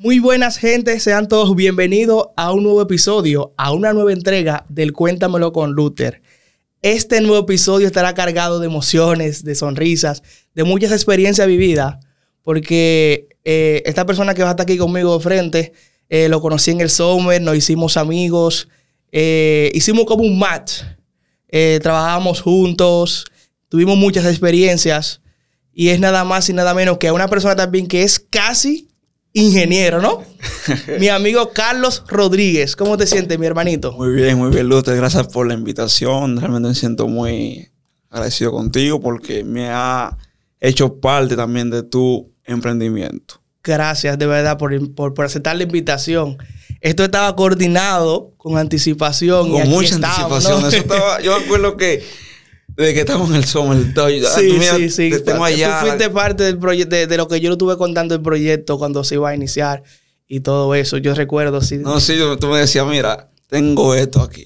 Muy buenas gente, sean todos bienvenidos a un nuevo episodio, a una nueva entrega del Cuéntamelo con Luther. Este nuevo episodio estará cargado de emociones, de sonrisas, de muchas experiencias vividas, porque eh, esta persona que va a estar aquí conmigo de frente, eh, lo conocí en el Summer, nos hicimos amigos, eh, hicimos como un match, trabajamos juntos, tuvimos muchas experiencias y es nada más y nada menos que una persona también que es casi ingeniero, ¿no? mi amigo Carlos Rodríguez. ¿Cómo te sientes, mi hermanito? Muy bien, muy bien, Lute. Gracias por la invitación. Realmente me siento muy agradecido contigo porque me ha hecho parte también de tu emprendimiento. Gracias, de verdad, por, aceptar la invitación. Esto estaba coordinado con anticipación. Con mucha anticipación. Eso estaba, yo me acuerdo que desde que estamos en el Summer. Sí, sí, sí. Tú fuiste parte del proyecto, de, lo que yo lo estuve contando el proyecto cuando se iba a iniciar y todo eso. Yo recuerdo, sí. No, sí, tú me decías, mira, tengo esto aquí.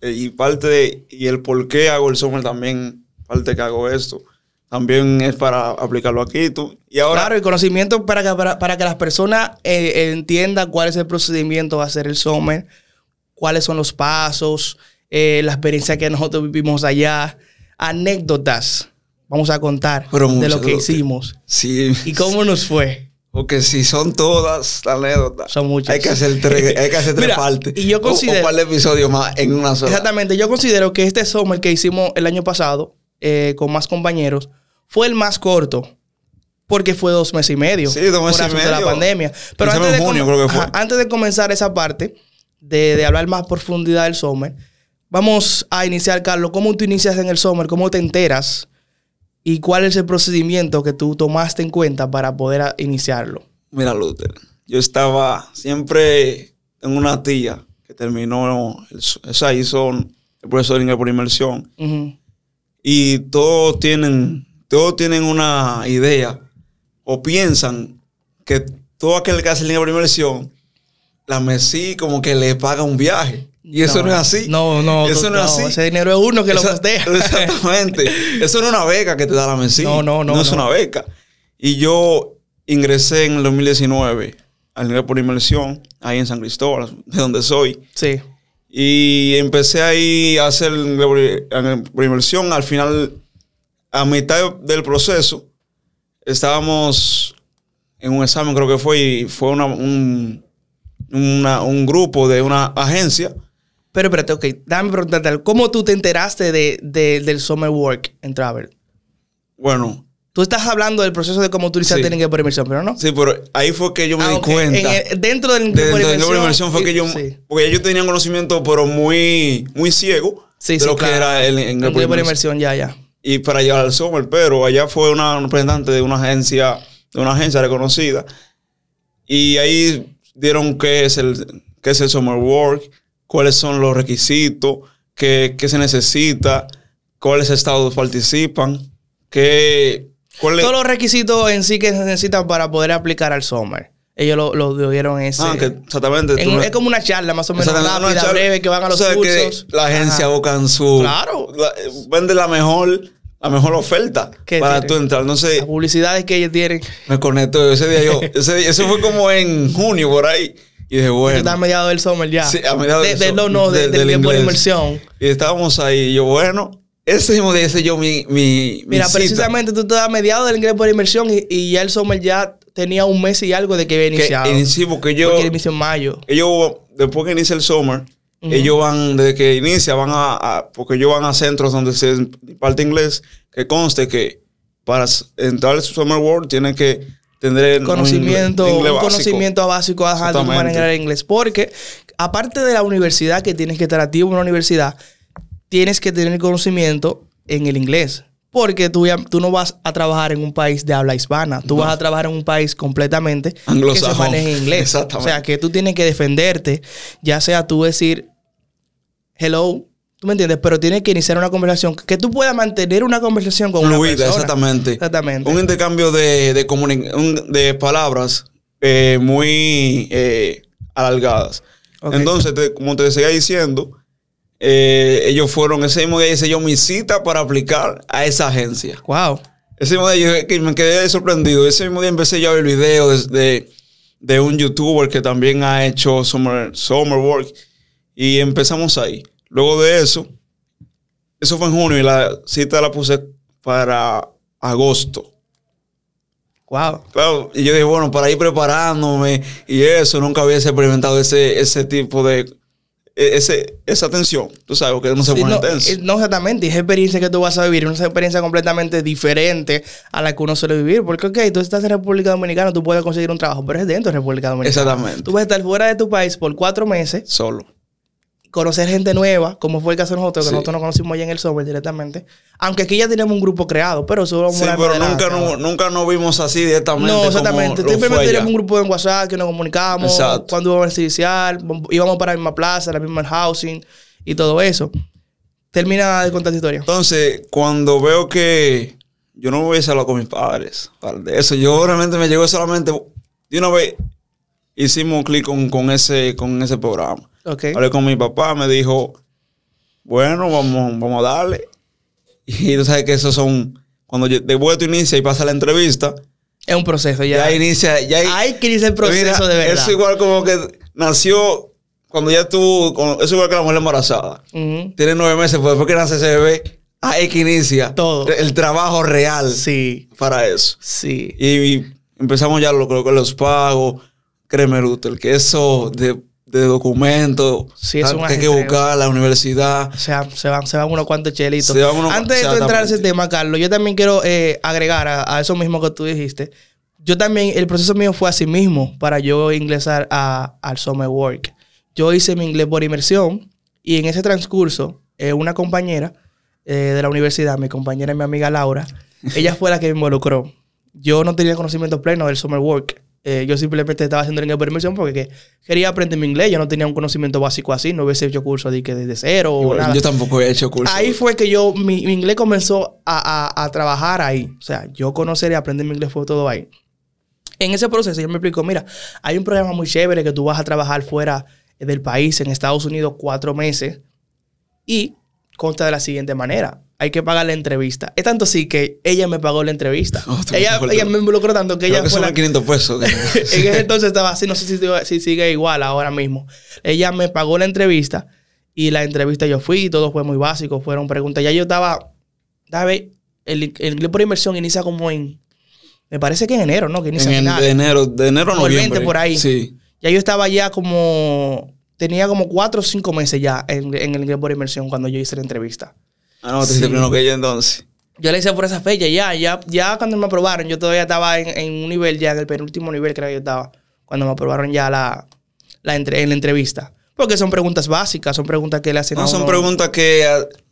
Eh, y parte de, y el por qué hago el Summer también, parte que hago esto, también es para aplicarlo aquí. Tú. Y ahora, claro, el conocimiento para que, para, que las personas eh, entiendan cuál es el procedimiento de hacer el Summer, cuáles son los pasos, eh, la experiencia que nosotros vivimos allá anécdotas vamos a contar de lo que hicimos. Sí. ¿Y cómo nos fue? Porque si son todas anécdotas. Son muchas. Hay que hacer tres, hay que hacer tres partes. Y yo considero. O, un par de episodios más en una sola. Exactamente. Yo considero que este summer que hicimos el año pasado eh, con más compañeros fue el más corto. Porque fue dos meses y medio. Sí, dos meses y medio. de la pandemia. Pero antes de, junio, creo que fue. antes de comenzar esa parte, de, de hablar más profundidad del summer, Vamos a iniciar, Carlos. ¿Cómo tú inicias en el Summer? ¿Cómo te enteras? ¿Y cuál es el procedimiento que tú tomaste en cuenta para poder iniciarlo? Mira, Luther, yo estaba siempre en una tía que terminó, esa hizo el profesor por inmersión. Y todos tienen, todos tienen una idea o piensan que todo aquel que hace línea por inmersión, la MESI como que le paga un viaje. Y eso no, es así. No, no. Eso no, es así. Ese dinero es uno que lo costea. Exactamente. eso no es una beca que te da la MESI. No, no, no. No es una beca. Y yo ingresé en el 2019 al nivel por inmersión, ahí en San Cristóbal, de donde soy. Sí. Y empecé ahí a hacer por inmersión. Al final, a mitad del proceso, estábamos en un examen, creo que fue, y fue una, un, un grupo de una agencia pero espérate, ok, dame preguntarte, ¿cómo tú te enteraste de, del Summer Work en Travel? Bueno. Tú estás hablando del proceso de cómo iniciaste sí. en por inmersión, pero no. Sí, pero ahí fue que yo me ah, di cuenta. dentro del de, por inmersión, fue que yo. Porque ellos tenían conocimiento, pero muy, muy ciego de lo que era el, en el por inmersión. ya, ya. Y para llegar al Summer, pero allá fue una representante de una agencia, de una agencia reconocida. Y ahí dieron qué es el, qué es el Summer Work cuáles son los requisitos, qué, se necesita, cuáles estados participan, qué... Todos los requisitos en sí que se necesitan para poder aplicar al Summer. Ellos lo, lo dieron ese. Ah, que exactamente. es como una charla más o menos rápida, breve, que van a los cursos. Que la agencia busca su. Claro. vende la mejor, la mejor oferta para tú entrar. No sé. Las publicidades que ellos tienen. Me conecto ese día yo. ese día, eso fue como en junio por ahí. Y dije, bueno. Está a mediados del summer ya. Sí, a mediados del summer. De, no, de, del tiempo de inmersión. Y estábamos ahí. Y yo, bueno, ese mismo día hice yo mi, mi Mira, precisamente tú estás a mediados del inglés por inmersión y, y, ya el summer ya tenía un mes y algo de que había iniciado. Que sí, porque yo... Porque inició en mayo. Ellos, después que inicia el summer, ellos van, desde que inicia, van a, Porque ellos van a centros donde se parte inglés, que conste que para entrar al Summer World tienen que tener conocimiento, un, un conocimiento básico de manejar inglés. Porque aparte de la universidad, que tienes que estar activo en una universidad, tienes que tener conocimiento en el inglés. Porque tú, tú no vas a trabajar en un país de habla hispana. Tú vas a trabajar en un país completamente que se maneje en inglés. O sea, que tú tienes que defenderte, ya sea tú decir hello, ¿Tú me entiendes? Pero tienes que iniciar una conversación. Que tú puedas mantener una conversación con una persona. exactamente. Exactamente. Un intercambio de, de, de palabras eh, muy eh, alargadas. Entonces, como te seguía diciendo, eh, ellos fueron, ese mismo día hice yo mi cita para aplicar a esa agencia. Wow. Ese mismo día yo, que me quedé sorprendido. Ese mismo día empecé yo a ver videos de, de un youtuber que también ha hecho summer, summer work. Y empezamos ahí. Luego de eso, eso fue en junio y la cita la puse para agosto. Wow. Claro, y yo dije, bueno, para ir preparándome y eso, nunca había experimentado ese, ese tipo de. e- Ese, esa tensión, tú sabes, que no se Sí, pone no, tenso. eh, no, exactamente. Y es experiencia que tú vas a vivir. Una experiencia completamente diferente a la que uno suele vivir. Porque, ok, tú estás en República Dominicana, tú puedes conseguir un trabajo, pero es dentro de República Dominicana. Exactamente. Tú vas a estar fuera de tu país por cuatro meses, Solo. Conocer gente nueva, como fue el caso de nosotros, que Sí. nosotros nos conocimos allá en el software directamente. Aunque aquí ya tenemos un grupo creado, pero vamos Sí, pero nunca, no, nunca nos vimos así directamente. No, exactamente. Simplemente teníamos un grupo en WhatsApp que nos comunicábamos. Exacto. Cuando íbamos a iniciar, íbamos para la misma plaza, la misma housing y todo eso. Termina de contar tu historia. Entonces, cuando veo que yo no voy a hablar con mis padres, para de eso, yo realmente me llegó solamente de una vez. Hicimos un clic con, con ese, con ese programa. Hablé con mi papá, me dijo, bueno, vamos, vamos a darle. Y tú sabes que esos son, cuando yo- después tú inicias y pasa la entrevista, Es un proceso ya. ya, inicia, ya Hay que iniciar el proceso Mira, de verdad. Eso igual como que nació cuando ya tú, eso igual que la mujer embarazada. Tiene nueve meses, pues después que nace ese bebé, ahí que inicia Todo. el trabajo real Sí, para eso. sí. Y, empezamos ya lo, con los pagos. Créeme, Luther, que eso de, de documentos Sí, es un que hay que buscar la universidad. O sea, se van, se van unos cuantos chelitos. Unos- Antes de entrar a ese tema, Carlos, yo también quiero eh, agregar a, a eso mismo que tú dijiste. Yo también, el proceso mío fue así mismo para yo ingresar a, al Summer Work. Yo hice mi inglés por inmersión y en ese transcurso, eh, una compañera eh, de la universidad, mi compañera y mi amiga Laura, ella fue la que me involucró. Yo no tenía conocimiento pleno del Summer Work. Eh, yo simplemente estaba haciendo inglés por inmersión porque que- quería aprender mi inglés. Yo no tenía un conocimiento básico así, no hubiese hecho curso de que desde cero o nada. yo tampoco he hecho curso. Ahí fue que yo, mi, mi inglés comenzó a, a- a trabajar ahí. O sea, yo conocer y aprender mi inglés fue todo ahí. En ese proceso, ella me explicó, mira, hay un programa muy chévere que tú vas a trabajar fuera del país, en Estados Unidos, cuatro meses. Y consta de la siguiente manera. Hay que pagar la entrevista. Es tanto así que ella me pagó la entrevista. Oh, ella, me involucró tanto que Creo ella que fue la 500 pesos. en ese entonces estaba así, no sé si, si sigue igual ahora mismo. Ella me pagó la entrevista y la entrevista yo fui y todo fue muy básico, fueron preguntas. Ya yo estaba, ¿sabes? El, el inglés por inversión inicia como en, me parece que en enero, ¿no? Que inicia en, finales. de enero, de enero a noviembre. 20 por ahí. Sí. Ya yo estaba ya como, tenía como cuatro o cinco meses ya en, en el inglés por inversión cuando yo hice la entrevista. Ah, no, te Sí. hiciste primero que ella entonces. Yo la hice por esa fecha, ya, ya, ya cuando me aprobaron, yo todavía estaba en, en un nivel ya, en el penúltimo nivel creo que yo estaba, cuando me aprobaron ya la, la entre- en la entrevista. Porque son preguntas básicas, son preguntas que le hacen a No, son uno. preguntas que,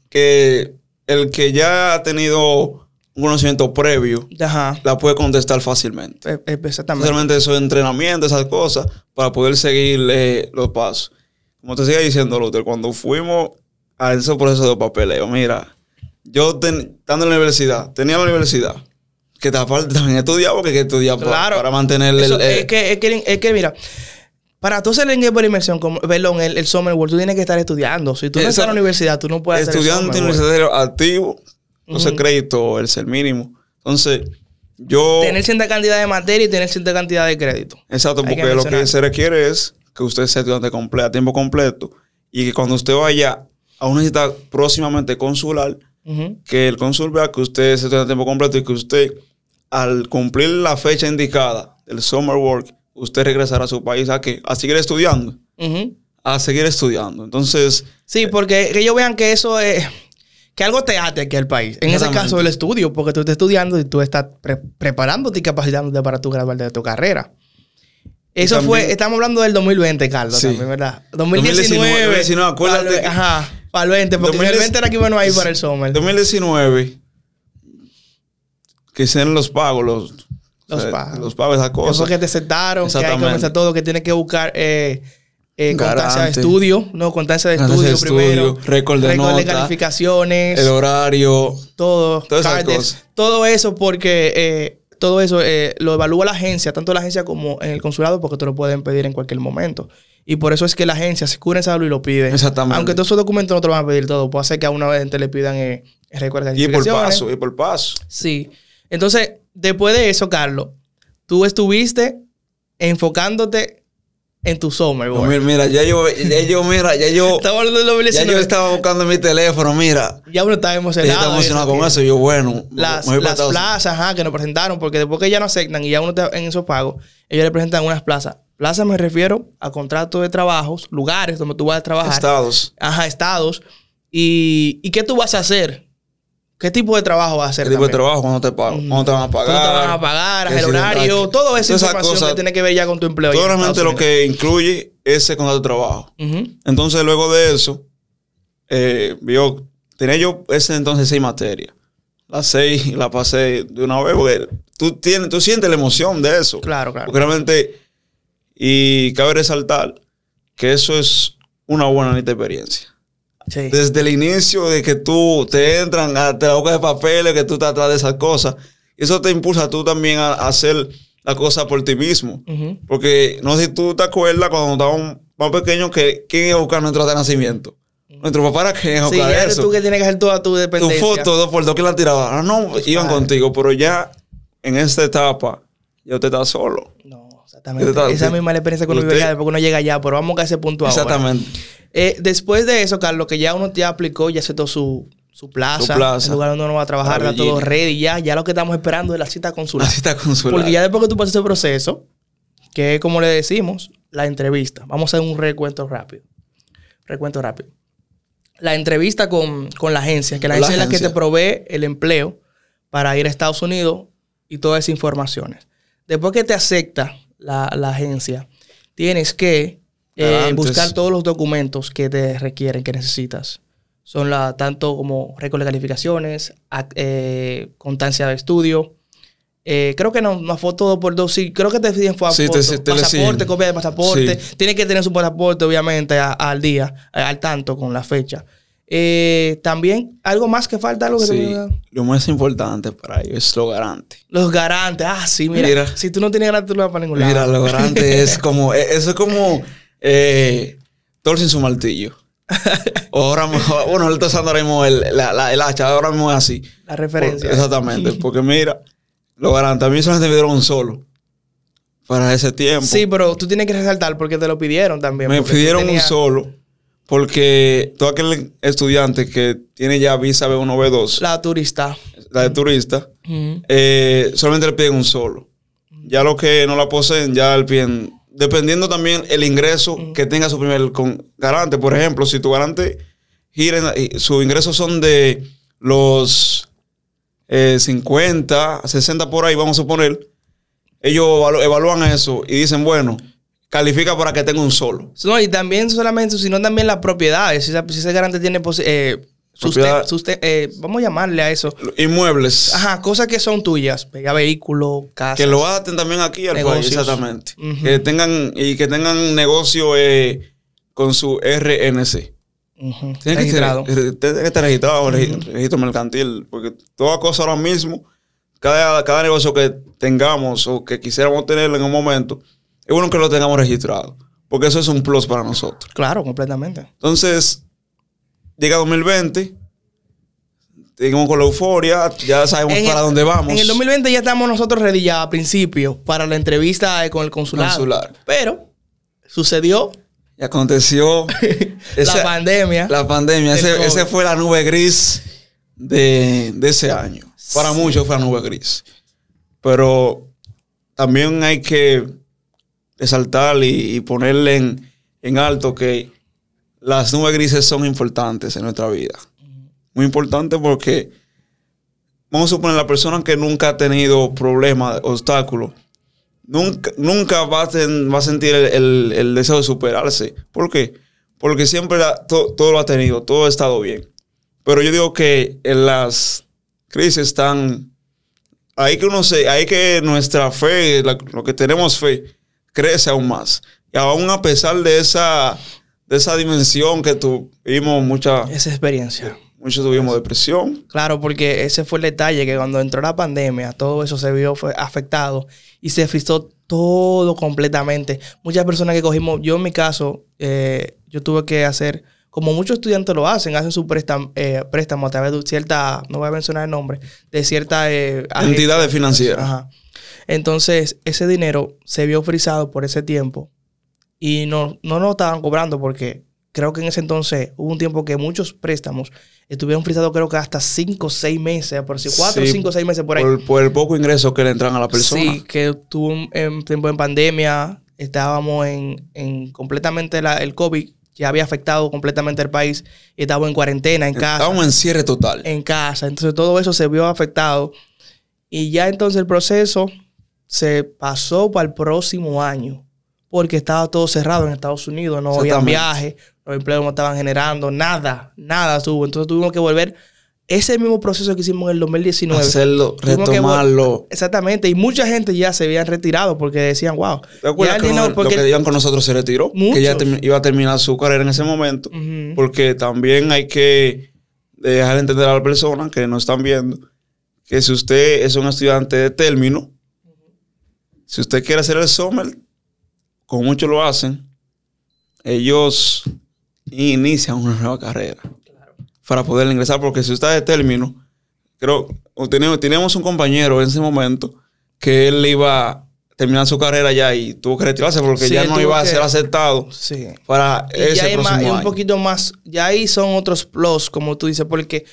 que el que ya ha tenido un conocimiento previo Ajá, la puede contestar fácilmente. e- e- exactamente. Especialmente eso de entrenamiento, esas cosas, para poder seguir eh, los pasos. Como te sigue diciendo, Luther, cuando fuimos a ese proceso de papeleo, mira, yo ten- estando en la universidad, tenía la universidad, que te- aparte también estudiaba porque hay que estudiar pa- Claro. para mantener el... Eso, eh, es, que, es, que, es que, mira, para tú hacer el inglés por inmersión, como, perdón, el, el Summer World, tú tienes que estar estudiando. Si tú no estás en la universidad, tú no puedes el estudiante universitario activo, entonces Ujú. crédito, el ser mínimo. Entonces, yo... Tener cierta cantidad de materia y tener cierta cantidad de crédito. Exacto, Hay que porque lo que se requiere es que usted sea estudiante completo, a tiempo completo, y que cuando usted vaya a una cita próximamente consular, que el cónsul vea que usted es estudiante a tiempo completo y que usted, al cumplir la fecha indicada del summer work, usted regresará a su país a que a seguir estudiando, a seguir estudiando. Entonces, Sí, porque que ellos vean que eso es. Que algo te ate aquí al país. En ese caso, el estudio, porque tú estás estudiando y tú estás pre- preparándote y capacitándote para tu graduarte de tu carrera. Eso también- fue, estamos hablando del 2020, Carlos, Sí. también, ¿verdad? 2019. 2019, 2019, acuérdate para que- Ajá, para el 20, porque 2010 el 20 era que iban a ir para el summer. 2019, que hicieron los pagos, los, Los o sea, pagos. los pagos, esas cosas. que te sentaron, que hay que comenzar todo, que tienes que buscar eh, eh, constancia de estudio, no, constancia de estudio de primero. estudio, récord de nota, calificaciones. El horario, todo, Todas esas cosas. todo eso porque eh, todo eso eh, lo evalúa la agencia, tanto la agencia como en el consulado, porque te lo pueden pedir en cualquier momento. Y por eso es que la agencia se cura en salud y lo pide. Exactamente. Aunque todos esos documentos no te lo van a pedir todo, puede ser que a una vez le pidan eh, de y por paso, y por paso. Sí. Entonces, después de eso, Carlos, tú estuviste enfocándote en tu summer, Pues mira, mira, ya yo, ya yo, mira, ya yo. Estamos hablando de ya yo estaba buscando en mi teléfono, mira. Ya uno estaba emocionado. Ya estaba emocionado con eso. Yo, bueno. Las, las plazas, ajá, que nos presentaron, porque después que ya no aceptan y ya uno está en esos pagos, ellos le presentan unas plazas. Plaza me refiero a contratos de trabajos, lugares donde tú vas a trabajar. Estados. Ajá, estados. ¿Y, ¿y qué tú vas a hacer? ¿Qué tipo de trabajo vas a hacer? ¿Qué tipo de trabajo? ¿Cuándo te, pagan? ¿Cuándo te van a pagar? ¿Cuándo te van a pagar? ¿El horario? Todo eso información que tiene que ver ya con tu empleo. Todo realmente lo que incluye ese contrato de trabajo. Entonces, luego de eso, eh, yo, tenía yo ese entonces seis materias. Las seis las pasé de una vez porque tú, tienes, tú sientes la emoción de eso. Claro, claro. Porque realmente, y cabe resaltar que eso es una buena experiencia. Desde el inicio de que tú te entran, te la boca de papeles, que tú estás atrás de esas cosas. Eso te impulsa tú también a, hacer la cosa por ti mismo. Porque no sé si tú te acuerdas cuando estábamos más pequeños que quién iba a buscar nuestro de nacimiento. Nuestro papá era quien iba a buscar sí, eso. tú que tienes que hacer toda tu dependencia. Tu foto, dos por dos que la tiraban. Ah, no, iban contigo, pero ya en esta etapa, ya usted está solo. No, exactamente. Esa misma la experiencia con uno vive allá, porque uno llega allá, pero vamos a ese punto ahora. Exactamente. Eh, después de eso, Carlos, que ya uno ya aplicó, ya aceptó su, su plaza, el lugar donde uno va a trabajar, está todo ready, ya, ya lo que estamos esperando es la cita consular. La cita consular. Porque ya después que tú pasas ese proceso, que es como le decimos, la entrevista. Vamos a hacer un recuento rápido. Recuento rápido. La entrevista con, la agencia, que la, agencia, es la que te provee el empleo para ir a Estados Unidos y todas esas informaciones. Después que te acepta la, la agencia, tienes que eh, buscar todos los documentos que te requieren, que necesitas. Son la, tanto como récord de calificaciones, eh, constancia de estudio. Eh, creo que no, fue todo por dos. Sí, creo que te piden fue sí, pasaporte, copia de pasaporte. Tiene que tener su pasaporte, obviamente, al día, al tanto con la fecha. También, algo más que falta, algo que sí, lo más importante para ellos es lo garante. Los garantes, ah, sí, mira, Si tú no tienes garante, tú no vas para ningún lado. Mira, lo garante es como, eso es como eh, sin su martillo. ahora bueno, él está usando ahora mismo el, el, hacha, ahora mismo es así. La referencia. exactamente, porque mira, lo garante, a mí solamente me dieron un solo para ese tiempo. Sí, pero tú tienes que resaltar porque te lo pidieron también. Me pidieron un solo porque todo aquel estudiante que tiene ya visa B1, B2. La turista. La de turista, eh, solamente le piden un solo. Ya los que no la poseen, ya le piden dependiendo también el ingreso que tenga su primer garante. Por ejemplo, si tu garante gira, sus ingresos son de los 50, eh, 60 por ahí, vamos a poner, ellos evalúan eso y dicen, bueno, califica para que tenga un solo. No, y también solamente, sino también las propiedades. Si, ese garante tiene eh, eh, vamos a llamarle a eso. Inmuebles. Ajá, cosas que son tuyas. Ya vehículo, casa. Que lo adapten también aquí al país, exactamente. Que tengan, y que tengan negocio eh, con su RNC. Tiene que, estar, que estar registrado, registro mercantil, porque toda cosa ahora mismo, cada, cada negocio que tengamos o que quisiéramos tener en un momento, es bueno que lo tengamos registrado, porque eso es un plus para nosotros. Claro, completamente. Entonces, llega 2020, seguimos con la euforia, ya sabemos para dónde vamos. En el 2020 ya estamos nosotros ready ya a principio para la entrevista con el consulado. Pero sucedió. Y aconteció la pandemia. La pandemia. Ese, fue la nube gris de, ese año. Para muchos fue la nube gris. Pero también hay que resaltar y, ponerle en, en alto que las nubes grises son importantes en nuestra vida. Muy importantes porque, vamos a suponer, la persona que nunca ha tenido problemas, obstáculos, nunca, nunca va, a sentir el, deseo de superarse. ¿Por qué? Porque siempre todo lo ha tenido, todo ha estado bien. Pero yo digo que en las crisis están... Hay que uno se, hay que nuestra fe, lo que tenemos fe, crece aún más. Y aún a pesar de esa de esa dimensión que tuvimos mucha... Esa experiencia. Muchos tuvimos depresión. Claro, porque ese fue el detalle, que cuando entró la pandemia, todo eso se vio afectado y se frizó todo completamente. Muchas personas que cogimos, yo en mi caso, eh, yo tuve que hacer, como muchos estudiantes lo hacen, hacen su préstamo, eh, préstamo a través de cierta, no voy a mencionar el nombre, de cierta... Eh, Entidades financieras. Ajá. Entonces, ese dinero se vio frisado por ese tiempo y no, no nos estaban cobrando porque creo que en ese entonces hubo un tiempo que muchos préstamos estuvieron frisados creo que hasta 5 o 6 meses, por si 4, 5 o 6 meses por ahí. Por, el poco ingreso que le entran a la persona. Sí, que tuvo en tiempo en pandemia, estábamos en, en completamente la, el COVID ya había afectado completamente el país y estábamos en cuarentena, en casa. Estábamos en cierre total. En casa. Entonces todo eso se vio afectado. Y ya entonces el proceso se pasó para el próximo año. Porque estaba todo cerrado en Estados Unidos, no había viajes, los empleos no estaban generando, nada, nada estuvo. Entonces tuvimos que volver ese mismo proceso que hicimos en el 2019. Hacerlo, retomarlo. exactamente. Y mucha gente ya se habían retirado porque decían, wow. ¿Te acuerdas que lo que iban con nosotros se retiró? Que ya iba a terminar su carrera en ese momento. Porque también hay que dejar entender a la persona que nos están viendo que si usted es un estudiante de término, si usted quiere hacer el summer, como muchos lo hacen, ellos inician una nueva carrera para poder ingresar, porque si usted es de término, creo, teníamos, un compañero en ese momento que él iba a terminar su carrera ya y tuvo que retirarse porque ya no iba a ser aceptado sí. para y ese ya hay un poquito más, ya ahí son otros plus, como tú dices, porque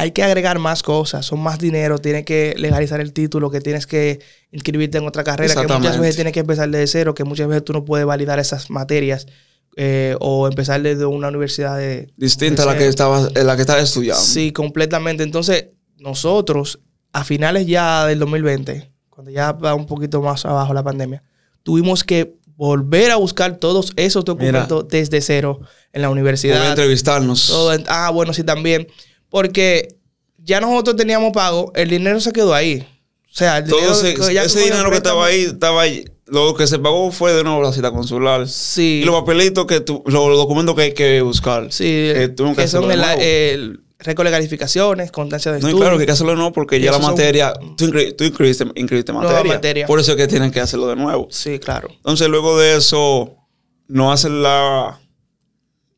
hay que agregar más cosas, son más dinero, tienes que legalizar el título, que tienes que inscribirte en otra carrera, que muchas veces tienes que empezar desde cero, que muchas veces tú no puedes validar esas materias. Eh, o empezar desde una universidad distinta a la que estaba la que estaba estudiando. Sí, completamente. Entonces, nosotros a finales ya del 2020, cuando ya va un poquito más abajo la pandemia, tuvimos que volver a buscar todos esos documentos desde cero en la universidad. entrevistarnos. ah, bueno, sí, también. Porque ya nosotros teníamos pago, el dinero se quedó ahí. O sea, el dinero, ese dinero que estaba ahí, estaba ahí lo que se pagó fue de nuevo la cita consular. Sí. Y los papelitos que tú, los documentos que hay que buscar. Sí. Que, son el, el récord de calificaciones, constancia de estudio. No, claro que hay que hacerlo nuevo porque ya la materia, tú, inscribiste, materia, Por eso es que tienen que hacerlo de nuevo. Sí, claro. Entonces, luego de eso, no hacen la.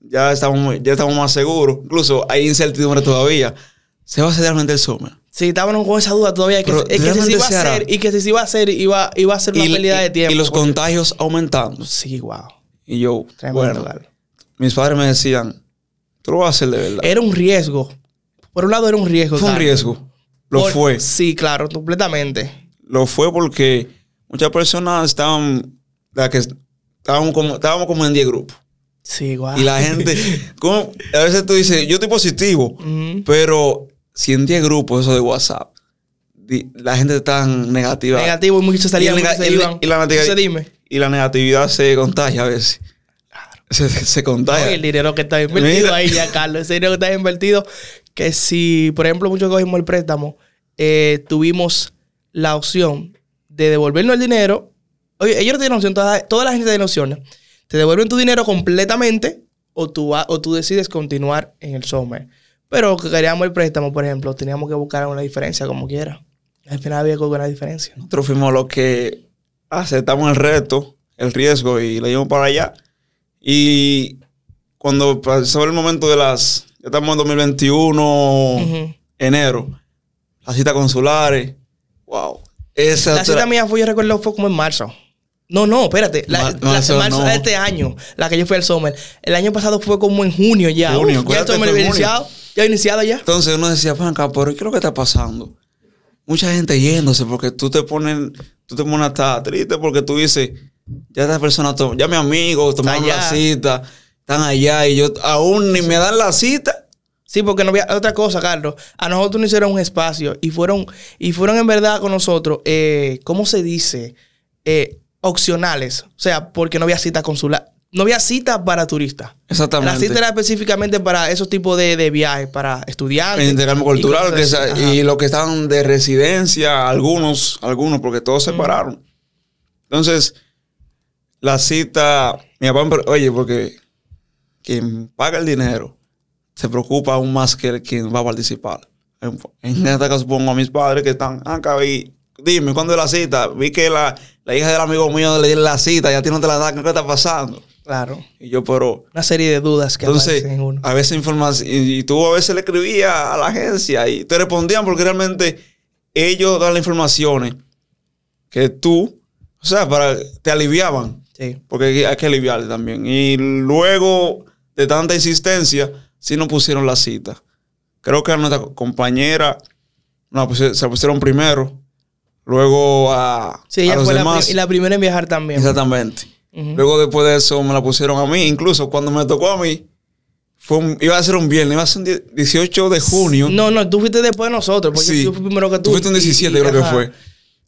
Ya estamos, ya estamos más seguros. Incluso hay incertidumbre todavía. ¿Se va a hacer realmente el summer? Sí, estábamos con esa duda todavía. Que, que si se iba a hacer y que si se iba a hacer iba, iba a ser una pérdida de tiempo. Y los contagios aumentando. Sí, wow. Y yo, bueno, mis padres me decían, tú lo vas a hacer de verdad. Era un riesgo. Por un lado era un riesgo. Fue un riesgo. Lo fue. Sí, claro, completamente. Lo fue porque muchas personas estaban, la que estábamos como, estábamos como en 10 grupos. Sí. Y la gente, como, a veces tú dices, yo estoy positivo, pero si en 10 grupos eso de WhatsApp, la gente está negativa. Negativo y muchos salían y, iban. Y, la negatividad, y la negatividad se contagia a veces. Se, se contagia. el dinero que está invertido ahí ya, Carlos. Ese dinero que está invertido. Que si, por ejemplo, muchos cogimos el préstamo, eh, tuvimos la opción de devolvernos el dinero. Oye, ellos no tienen opción, toda, toda la gente tiene opciones. Te devuelven tu dinero completamente o tú, o tú decides continuar en el summer. Pero que queríamos el préstamo, por ejemplo, teníamos que buscar una diferencia como quiera. Al final había que buscar una diferencia. Nosotros fuimos los que aceptamos el reto, el riesgo y le dimos para allá. Y cuando pasó el momento de las. Ya estamos en 2021, enero. Las citas consulares. Wow. Esa la cita mía fue, yo recuerdo, fue como en marzo. No, no, espérate. La, marzo, de este año, la que yo fui al Summer. El año pasado fue como en junio ya. Junio, ya el Summer había iniciado. Ya iniciado ya. Entonces uno decía, Franca, pero ¿qué es lo que está pasando? Mucha gente yéndose porque tú te pones, tú te pones hasta triste porque tú dices, ya esta persona, ya mi amigo tomaron la cita, están allá y yo aún ni me dan la cita. Sí, porque no había otra cosa, Carlos. A nosotros nos hicieron un espacio y fueron, y fueron en verdad con nosotros, eh, ¿cómo se dice? Eh, opcionales. O sea, porque no había cita consular no había cita para turistas. Exactamente. La cita era específicamente para esos tipos de, viajes, para estudiantes. intercambio cultural, y, y los que estaban de residencia, algunos, algunos, porque todos se pararon. Entonces, la cita, mi papá, oye, porque quien paga el dinero se preocupa aún más que quien va a participar. En, este caso pongo a mis padres que están acá ah, y dime, ¿cuándo es la cita? Vi que la, hija del amigo mío le dieron la cita, ya a ti no te la dan, ¿qué está pasando? Claro. Y yo, pero. Una serie de dudas que entonces, en uno. A veces información. Y, tú a veces le escribías a la agencia y te respondían porque realmente ellos dan las informaciones que tú, o sea, para te aliviaban. Sí. Porque hay que aliviarle también. Y luego de tanta insistencia, sí nos pusieron la cita. Creo que a nuestra compañera no, pues, se la pusieron primero. Luego a, Sí, a ella los fue la, demás. pri- y la primera en viajar también. Exactamente. Luego después de eso me la pusieron a mí. Incluso cuando me tocó a mí, fue un- iba a ser un viernes, iba a ser un die- 18 de junio. No, no, tú fuiste después de nosotros. Porque Sí. yo fui primero que tú. Tú fuiste un y- 17, y- creo que fue.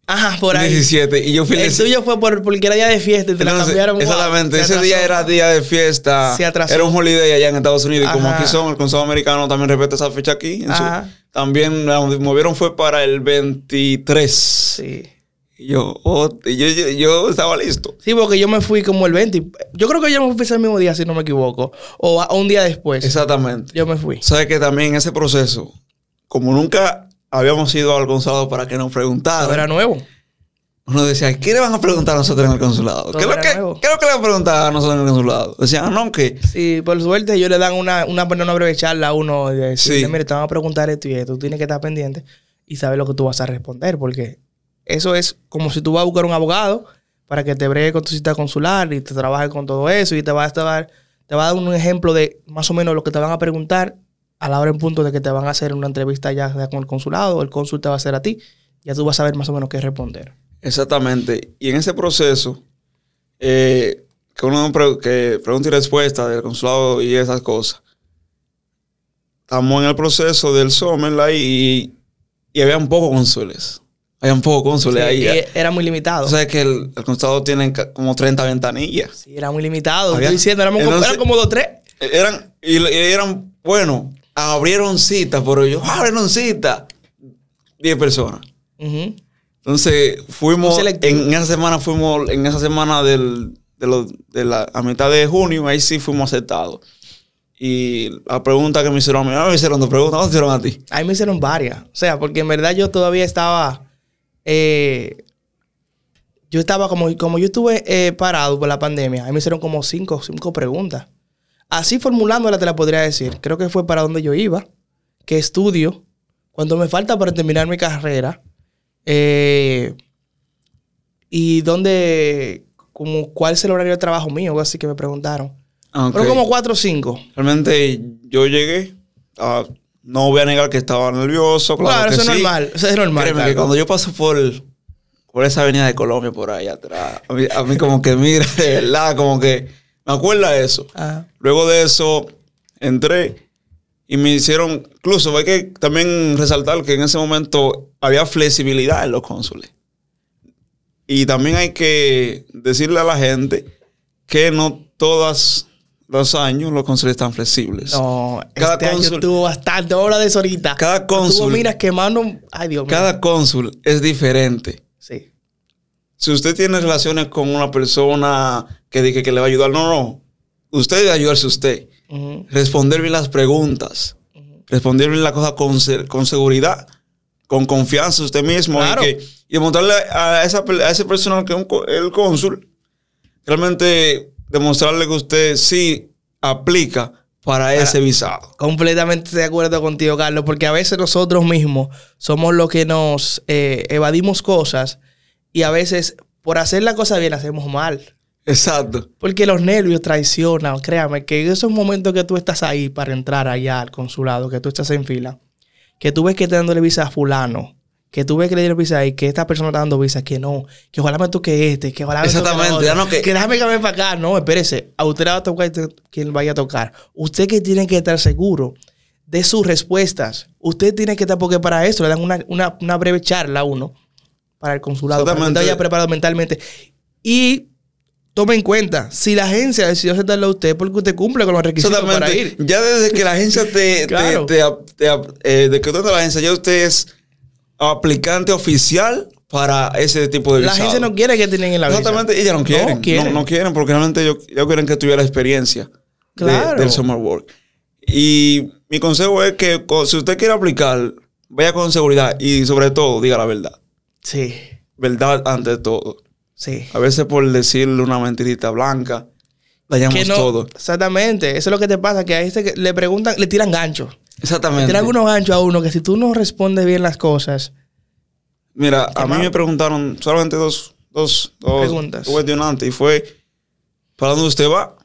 Ajá, por ahí. 17. Y yo fui el El tuyo fue por, porque era día de fiesta y te la cambiaron. Exactamente, se ese día era día de fiesta. Se atrasó. Era un holiday allá en Estados Unidos. Y como aquí son, el Consejo Americano también respeta esa fecha aquí. en su-. También la movieron fue para el 23. Sí. Y yo, oh, yo, yo, yo estaba listo. Sí, porque yo me fui como el 20. Yo creo que yo me fui ese mismo día, si no me equivoco. O, a- un día después. Exactamente. Yo me fui. Sabes que también ese proceso, como nunca habíamos ido al consulado para que nos Todo era nuevo. Uno decía, ¿qué le van a preguntar a nosotros en el consulado? ¿Qué es, lo que. ¿Qué es lo que le van a preguntar a nosotros en el consulado? Decían, ah, no, que Sí, por suerte ellos le dan una, una, una breve charla a uno de decirle, Sí. mire, te van a preguntar esto y esto, tú tienes que estar pendiente y saber lo que tú vas a responder, porque eso es como si tú vas a buscar un abogado para que te bregue con tu cita consular y te trabaje con todo eso y te va a dar, te va a dar un ejemplo de más o menos lo que te van a preguntar a la hora en punto de que te van a hacer una entrevista ya con el consulado, el cónsul te va a hacer a ti, ya tú vas a saber más o menos qué responder. Exactamente. Y en ese proceso, eh, que uno pre- que pregunta y respuesta del consulado y esas cosas, estamos en el proceso del Summer ahí y, y había un poco cónsules. Había un poco cónsules Sí, ahí. y era muy limitado. O sea que el, el consulado tiene como 30 ventanillas. sí, era muy limitado. Había- Estoy diciendo, éramos como, Entonces- eran como dos tres. Eran, y, y eran, bueno, abrieron cita, pero yo, "Ah, abrieron cita. 10 personas. Ujú. Entonces, fuimos, en esa semana fuimos, en esa semana del, de, lo- de la, a mitad de junio, ahí sí fuimos aceptados. Y la pregunta que me hicieron a mí, no me hicieron dos preguntas, ¿cómo te hicieron a ti? Ahí me hicieron varias. O sea, porque en verdad yo todavía estaba. eh, yo estaba como, como yo estuve eh, parado por la pandemia. Ahí me hicieron como cinco, cinco preguntas. Así formulándola te la podría decir. Creo que fue para donde yo iba. ¿Qué estudio? ¿Cuánto me falta para terminar mi carrera? Eh, y dónde. Como, ¿Cuál es el horario de trabajo mío? Así que me preguntaron. Ah, ok. Pero como cuatro o cinco. Realmente yo llegué, ah, no voy a negar que estaba nervioso, claro, Claro, que eso es normal. Eso es normal. Créeme que cuando yo paso por, por esa avenida de Colombia por ahí atrás, a mí, a mí como que mira, de verdad, como que me acuerda eso. Ajá. Luego de eso, entré y me hicieron, incluso hay que también resaltar que en ese momento había flexibilidad en los cónsules. Y también hay que decirle a la gente que no todos los años los cónsules están flexibles. No, Cada este año cónsul- estuvo bastante hora de ahorita. Cada cónsul- mira, quemando. Ay, Dios mío. Cada cónsul es diferente. Sí. Si usted tiene relaciones con una persona que dice que le va a ayudar, no, no. Usted debe ayudarse usted. Responder bien las preguntas. Responder bien las cosas con, con seguridad, con confianza en usted mismo. Claro. Y, que, y demostrarle a, esa, per- a ese personal que es el cónsul, realmente demostrarle que usted sí aplica para ese visado. Completamente de acuerdo contigo, Carlos, porque a veces nosotros mismos somos los que nos eh, evadimos cosas y a veces por hacer la cosa bien hacemos mal. Exacto. Porque los nervios traicionan, créame, que en esos momentos que tú estás ahí para entrar allá al consulado, que tú estás en fila, que tú ves que está dándole visa a fulano, que tú ves que le dieron visa y que esta persona está dando visa, que no, que ojalá me toque este, que ojalá me toque Exactamente, otro, ya no que- que déjame que para acá. No, espérese, a usted le va a tocar este- quien vaya a tocar. Usted que tiene que estar seguro de sus respuestas. Usted tiene que estar, porque para eso le dan una, una- una breve charla a uno para el consulado, para que usted vaya preparado mentalmente. Y tome en cuenta, si la agencia decidió aceptarlo a usted, porque usted cumple con los requisitos para ir. Ya desde que la agencia te, Claro. te, te- te- eh, de que usted entra a la agencia, ya usted es aplicante oficial para ese tipo de La visado. agencia no quiere que tienen en la visa. Exactamente, ellas no quieren. No quieren. No, quieren porque realmente ellos, ellos quieren que tuviera la experiencia de- del summer work. Y mi consejo es que si usted quiere aplicar, vaya con seguridad y sobre todo diga la verdad. Sí, Verdad ante todo. Sí. A veces por decirle una mentirita blanca, dañamos no, todo. Exactamente. Eso es lo que te pasa, que a este le preguntan, le tiran ganchos. Le Exactamente. tiran algunos ganchos a uno que si tú no respondes bien las cosas, Mira, a mí me preguntaron solamente dos, dos, dos Preguntas. cuestionantes y fue, ¿para dónde usted va?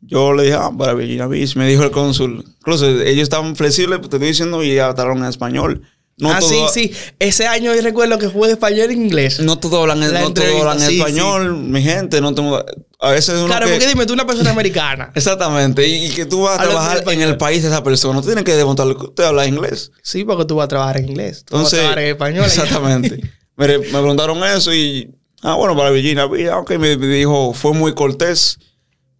Yo le dije, ah, para Virginia Beach. Me dijo el cónsul. Incluso ellos estaban flexibles, te estoy diciendo, y hablaron en español. No ah, sí, todo- sí. Ese año yo recuerdo que fue de español e inglés. No todos hablan, La no todos hablan sí, español, mi gente. No todo- a veces uno claro, que- porque dime, tú una persona americana. Exactamente. Y, y que tú vas a trabajar en el país de esa persona. No tienes que demostrarle que usted habla inglés. Sí, porque tú vas a trabajar en inglés. Tú Entonces, vas a trabajar en español. Exactamente. Mire, me preguntaron eso y, ah, bueno, para Virginia ah, ok, me, me dijo, fue muy cortés.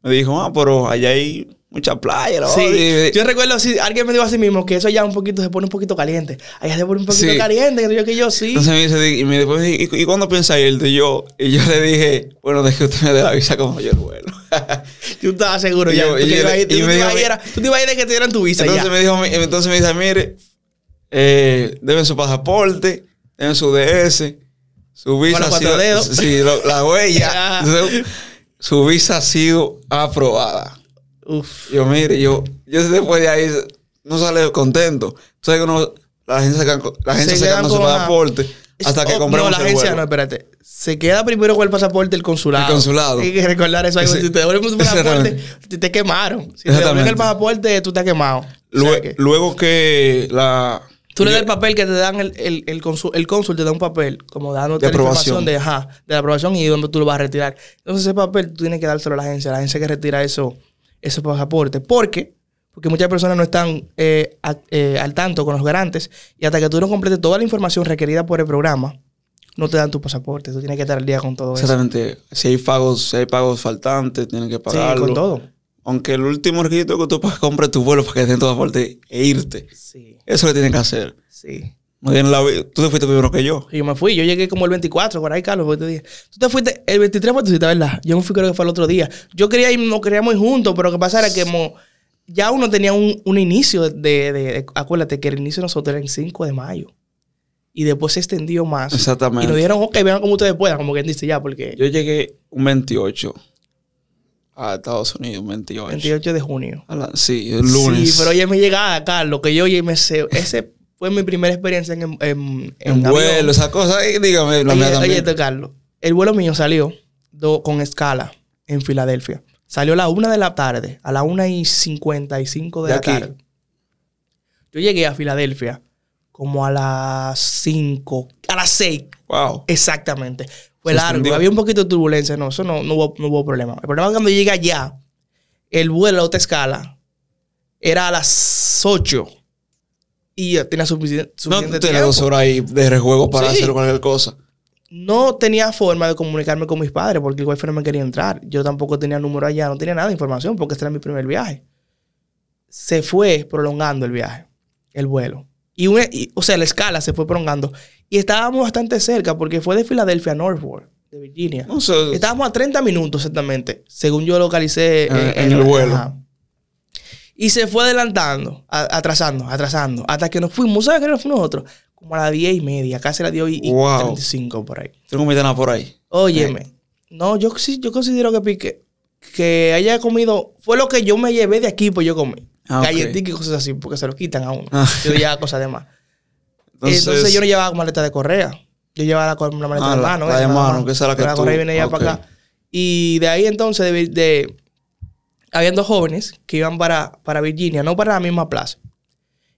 Me dijo, ah, pero allá hay mucha playa. la Sí, yo recuerdo, si alguien me dijo así mismo, que eso ya un poquito se pone un poquito caliente. Allá se pone un poquito Sí. caliente, que yo que yo sí. Entonces me dice, y me después dije, ¿y, y cuándo piensa irte? Y yo, y yo le dije, bueno, de que usted me dé la visa como yo el vuelo. Tú estabas seguro Y ya. yo- tú te yo ibas a ir- tú me te dijo ibas a ir de que te dieran tu visa entonces ya. me dijo, entonces me dice, mire, eh, deben su pasaporte, deben su DS, su visa cuatro sido- dedos. sí, lo- la huella. Su visa ha sido aprobada. Uf. Yo, mire, yo, yo después de ahí no sale contento. Sabes que uno, la agencia la agencia Se con su pasaporte hasta que Oh, compremos No, la el agencia vuelo. no, espérate. Se queda primero con el pasaporte el consulado. El consulado. Hay que recordar eso. Ese- si te devuelven tu pasaporte, te, te quemaron. Si te devuelven el pasaporte, tú estás quemado. O sea Lue- que- luego que la... Tú le das el papel que te dan, el, el, el, consul, el cónsul te da un papel como dándote De la información aprobación. de, ajá, de la aprobación y dónde tú lo vas a retirar. Entonces ese papel tú tienes que dárselo a la agencia, la agencia que retira eso, ese pasaporte. ¿Por qué? Porque muchas personas no están eh, a- eh, al tanto con los garantes y hasta que tú no completes toda la información requerida por el programa, no te dan tu pasaporte. Tú tienes que estar al día con todo eso. Exactamente. Si hay pagos, si hay pagos faltantes, tienen que Sí, pagarlo. con todo. Aunque el último requisito que tú compres tu vuelo para que te den tu pasaporte e irte. Sí, Eso lo tienen que hacer. sí. La Tú te fuiste primero que yo. Y yo me fui. Yo llegué como el 24, por ahí, Carlos, porque te dije. Tú te fuiste el 23 por tu cita, ¿verdad? Yo me fui, creo que fue el otro día. Yo quería ir, no queríamos ir juntos, pero lo que pasa era que mo- ya uno tenía un, un inicio de, de- de- Acuérdate que el inicio de nosotros era el 5 de mayo. Y después se extendió más. Exactamente. Y nos dijeron, ok, vean como ustedes puedan, como quien dice ya, porque Yo llegué un 28 a Estados Unidos, un 28. 28 de junio. La- sí, el lunes. Sí, pero oye, me llegaba, Carlos, que yo oye, me. Ese fue mi primera experiencia en, en, en, vuelo, esa cosa. eh, dígame, la Oye, mía también. Carlos. El vuelo mío salió do- con escala en Filadelfia. Salió a la una de la tarde, a la una y cincuenta y cinco de, ¿De la aquí? tarde. Yo llegué a Filadelfia como a las 5, a las 6 Wow. exactamente. Fue largo, extendió. había un poquito de turbulencia, no, eso no, no, hubo, no hubo problema. El problema es cuando llegué allá, el vuelo a otra escala era a las 8 y tenía sufici- No suficiente tú tienes tiempo. dos horas ahí de rejuego para Sí. hacer cualquier cosa. no tenía forma de comunicarme con mis padres porque el wifi no me quería entrar. Yo tampoco tenía número allá, no tenía nada de información porque este era mi primer viaje. Se fue prolongando el viaje, el vuelo. Y, una- y- o sea, la escala se fue prolongando. Y estábamos bastante cerca porque fue de Filadelfia a Norfolk, de Virginia. No sé. Estábamos a 30 minutos exactamente, según yo localicé En- en el vuelo. ajá. Y se fue adelantando, a- atrasando, atrasando, hasta que nos fuimos. ¿Sabes qué nos fuimos nosotros? Como a las 10 y media, casi a las 10 y, y Wow. 35 por ahí. Tengo mi tana por ahí. Óyeme, no, yo sí, yo considero que pique, que haya comido, fue lo que yo me llevé de aquí, pues yo comí. Ah, ok. Galletitas y cosas así, porque se lo quitan a uno. Ah. Yo llevaba cosas de más. Entonces, Entonces, yo no llevaba maleta de correa. Yo llevaba la, la maleta Ah, de la- mano. la de nada mano, que esa es la que la tú- correa viene ya ok. para acá. Y de ahí entonces, de, de- habían dos jóvenes que iban para, para Virginia, no para la misma plaza.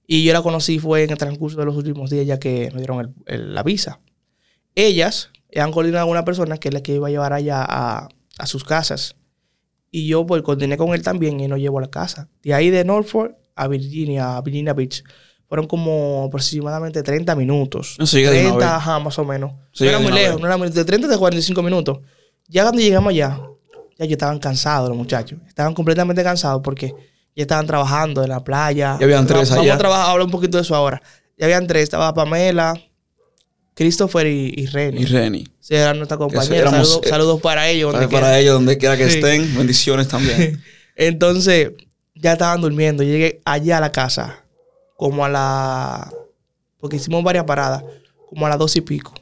Y yo la conocí fue en el transcurso de los últimos días ya que nos dieron el- el- la visa. Ellas han coordinado a una persona que es la que iba a llevar allá a, a sus casas. Y yo pues coordiné con él también y nos llevó a la casa. De ahí de Norfolk a Virginia, a Virginia Beach. Fueron como aproximadamente 30 minutos. No se llega de una 30, vez. ajá, más o menos. No era muy lejos, no era muy de 30 a 45 minutos. Ya cuando llegamos allá, ya yo estaban cansados los muchachos. Estaban completamente cansados porque ya estaban trabajando en la playa. Ya habían tres Vamos allá. a trabajar, hablar un poquito de eso ahora. Ya habían tres. Estaba Pamela, Christopher y, y Reni. Y Reni. Sí, eran nuestras compañeras. éramos, saludos, eh, saludos para ellos. Para, donde para quiera. ellos, donde quiera que Sí. estén, bendiciones también. Entonces, ya estaban durmiendo. Yo llegué allá a la casa, como a la. Porque hicimos varias paradas, como a las dos y pico,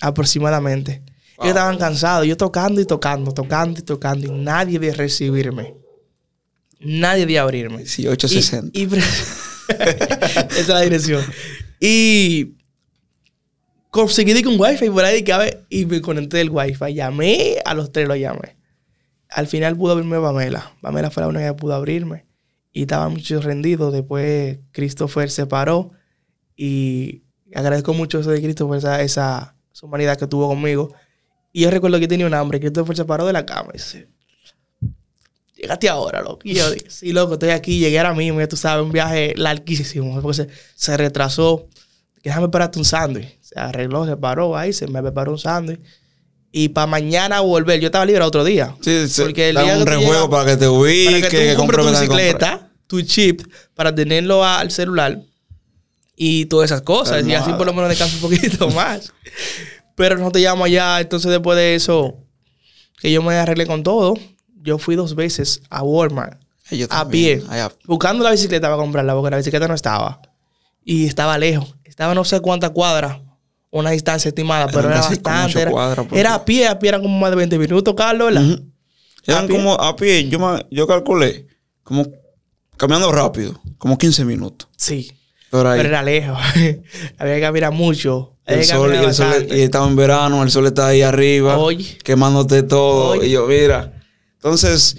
aproximadamente. Wow. Ellos estaban cansados, yo tocando y tocando, tocando y tocando, y nadie de recibirme. Nadie de abrirme. 1860. Y, y Esa es la dirección. Y conseguí un wifi por ahí y me conecté el wifi. Llamé, a los tres lo llamé. Al final pudo abrirme Pamela. Pamela fue la única que pudo abrirme. Y estaba mucho rendido. Después Christopher se paró. Y agradezco mucho eso de Christopher, esa, esa, humanidad que tuvo conmigo. Y yo recuerdo que tenía un hambre. Christopher se paró de la cama y dice, llegaste ahora, loco. Y yo dije, sí, loco, estoy aquí, llegué ahora mismo, ya tú sabes, un viaje larguísimo, porque se, se retrasó. Déjame prepararte un sándwich. Se arregló, se paró ahí, se me preparó un sándwich. Y para mañana volver, yo estaba libre otro día. Sí, sí. Porque el día un rejuego para que te ubiques, para que, tú compres tu bicicleta, tu chip, para tenerlo al celular y todas esas cosas. Y así por lo menos descanso un poquito más. Pero no te llamo allá, entonces después de eso, que yo me arreglé con todo yo fui dos veces a Walmart a pie, buscando la bicicleta para comprarla, porque la bicicleta no estaba. Y estaba lejos. Estaba no sé cuántas cuadras, una distancia estimada, pero era bastante. Era, a pie, a pie eran como más de 20 minutos, Carlos, Eran como a pie, yo, yo calculé, como caminando rápido, como 15 minutos. Sí. Pero, era lejos. Había que caminar mucho. El sol, y, el sol, y estaba en verano, el sol está ahí arriba, quemándote todo. Y yo, mira, entonces,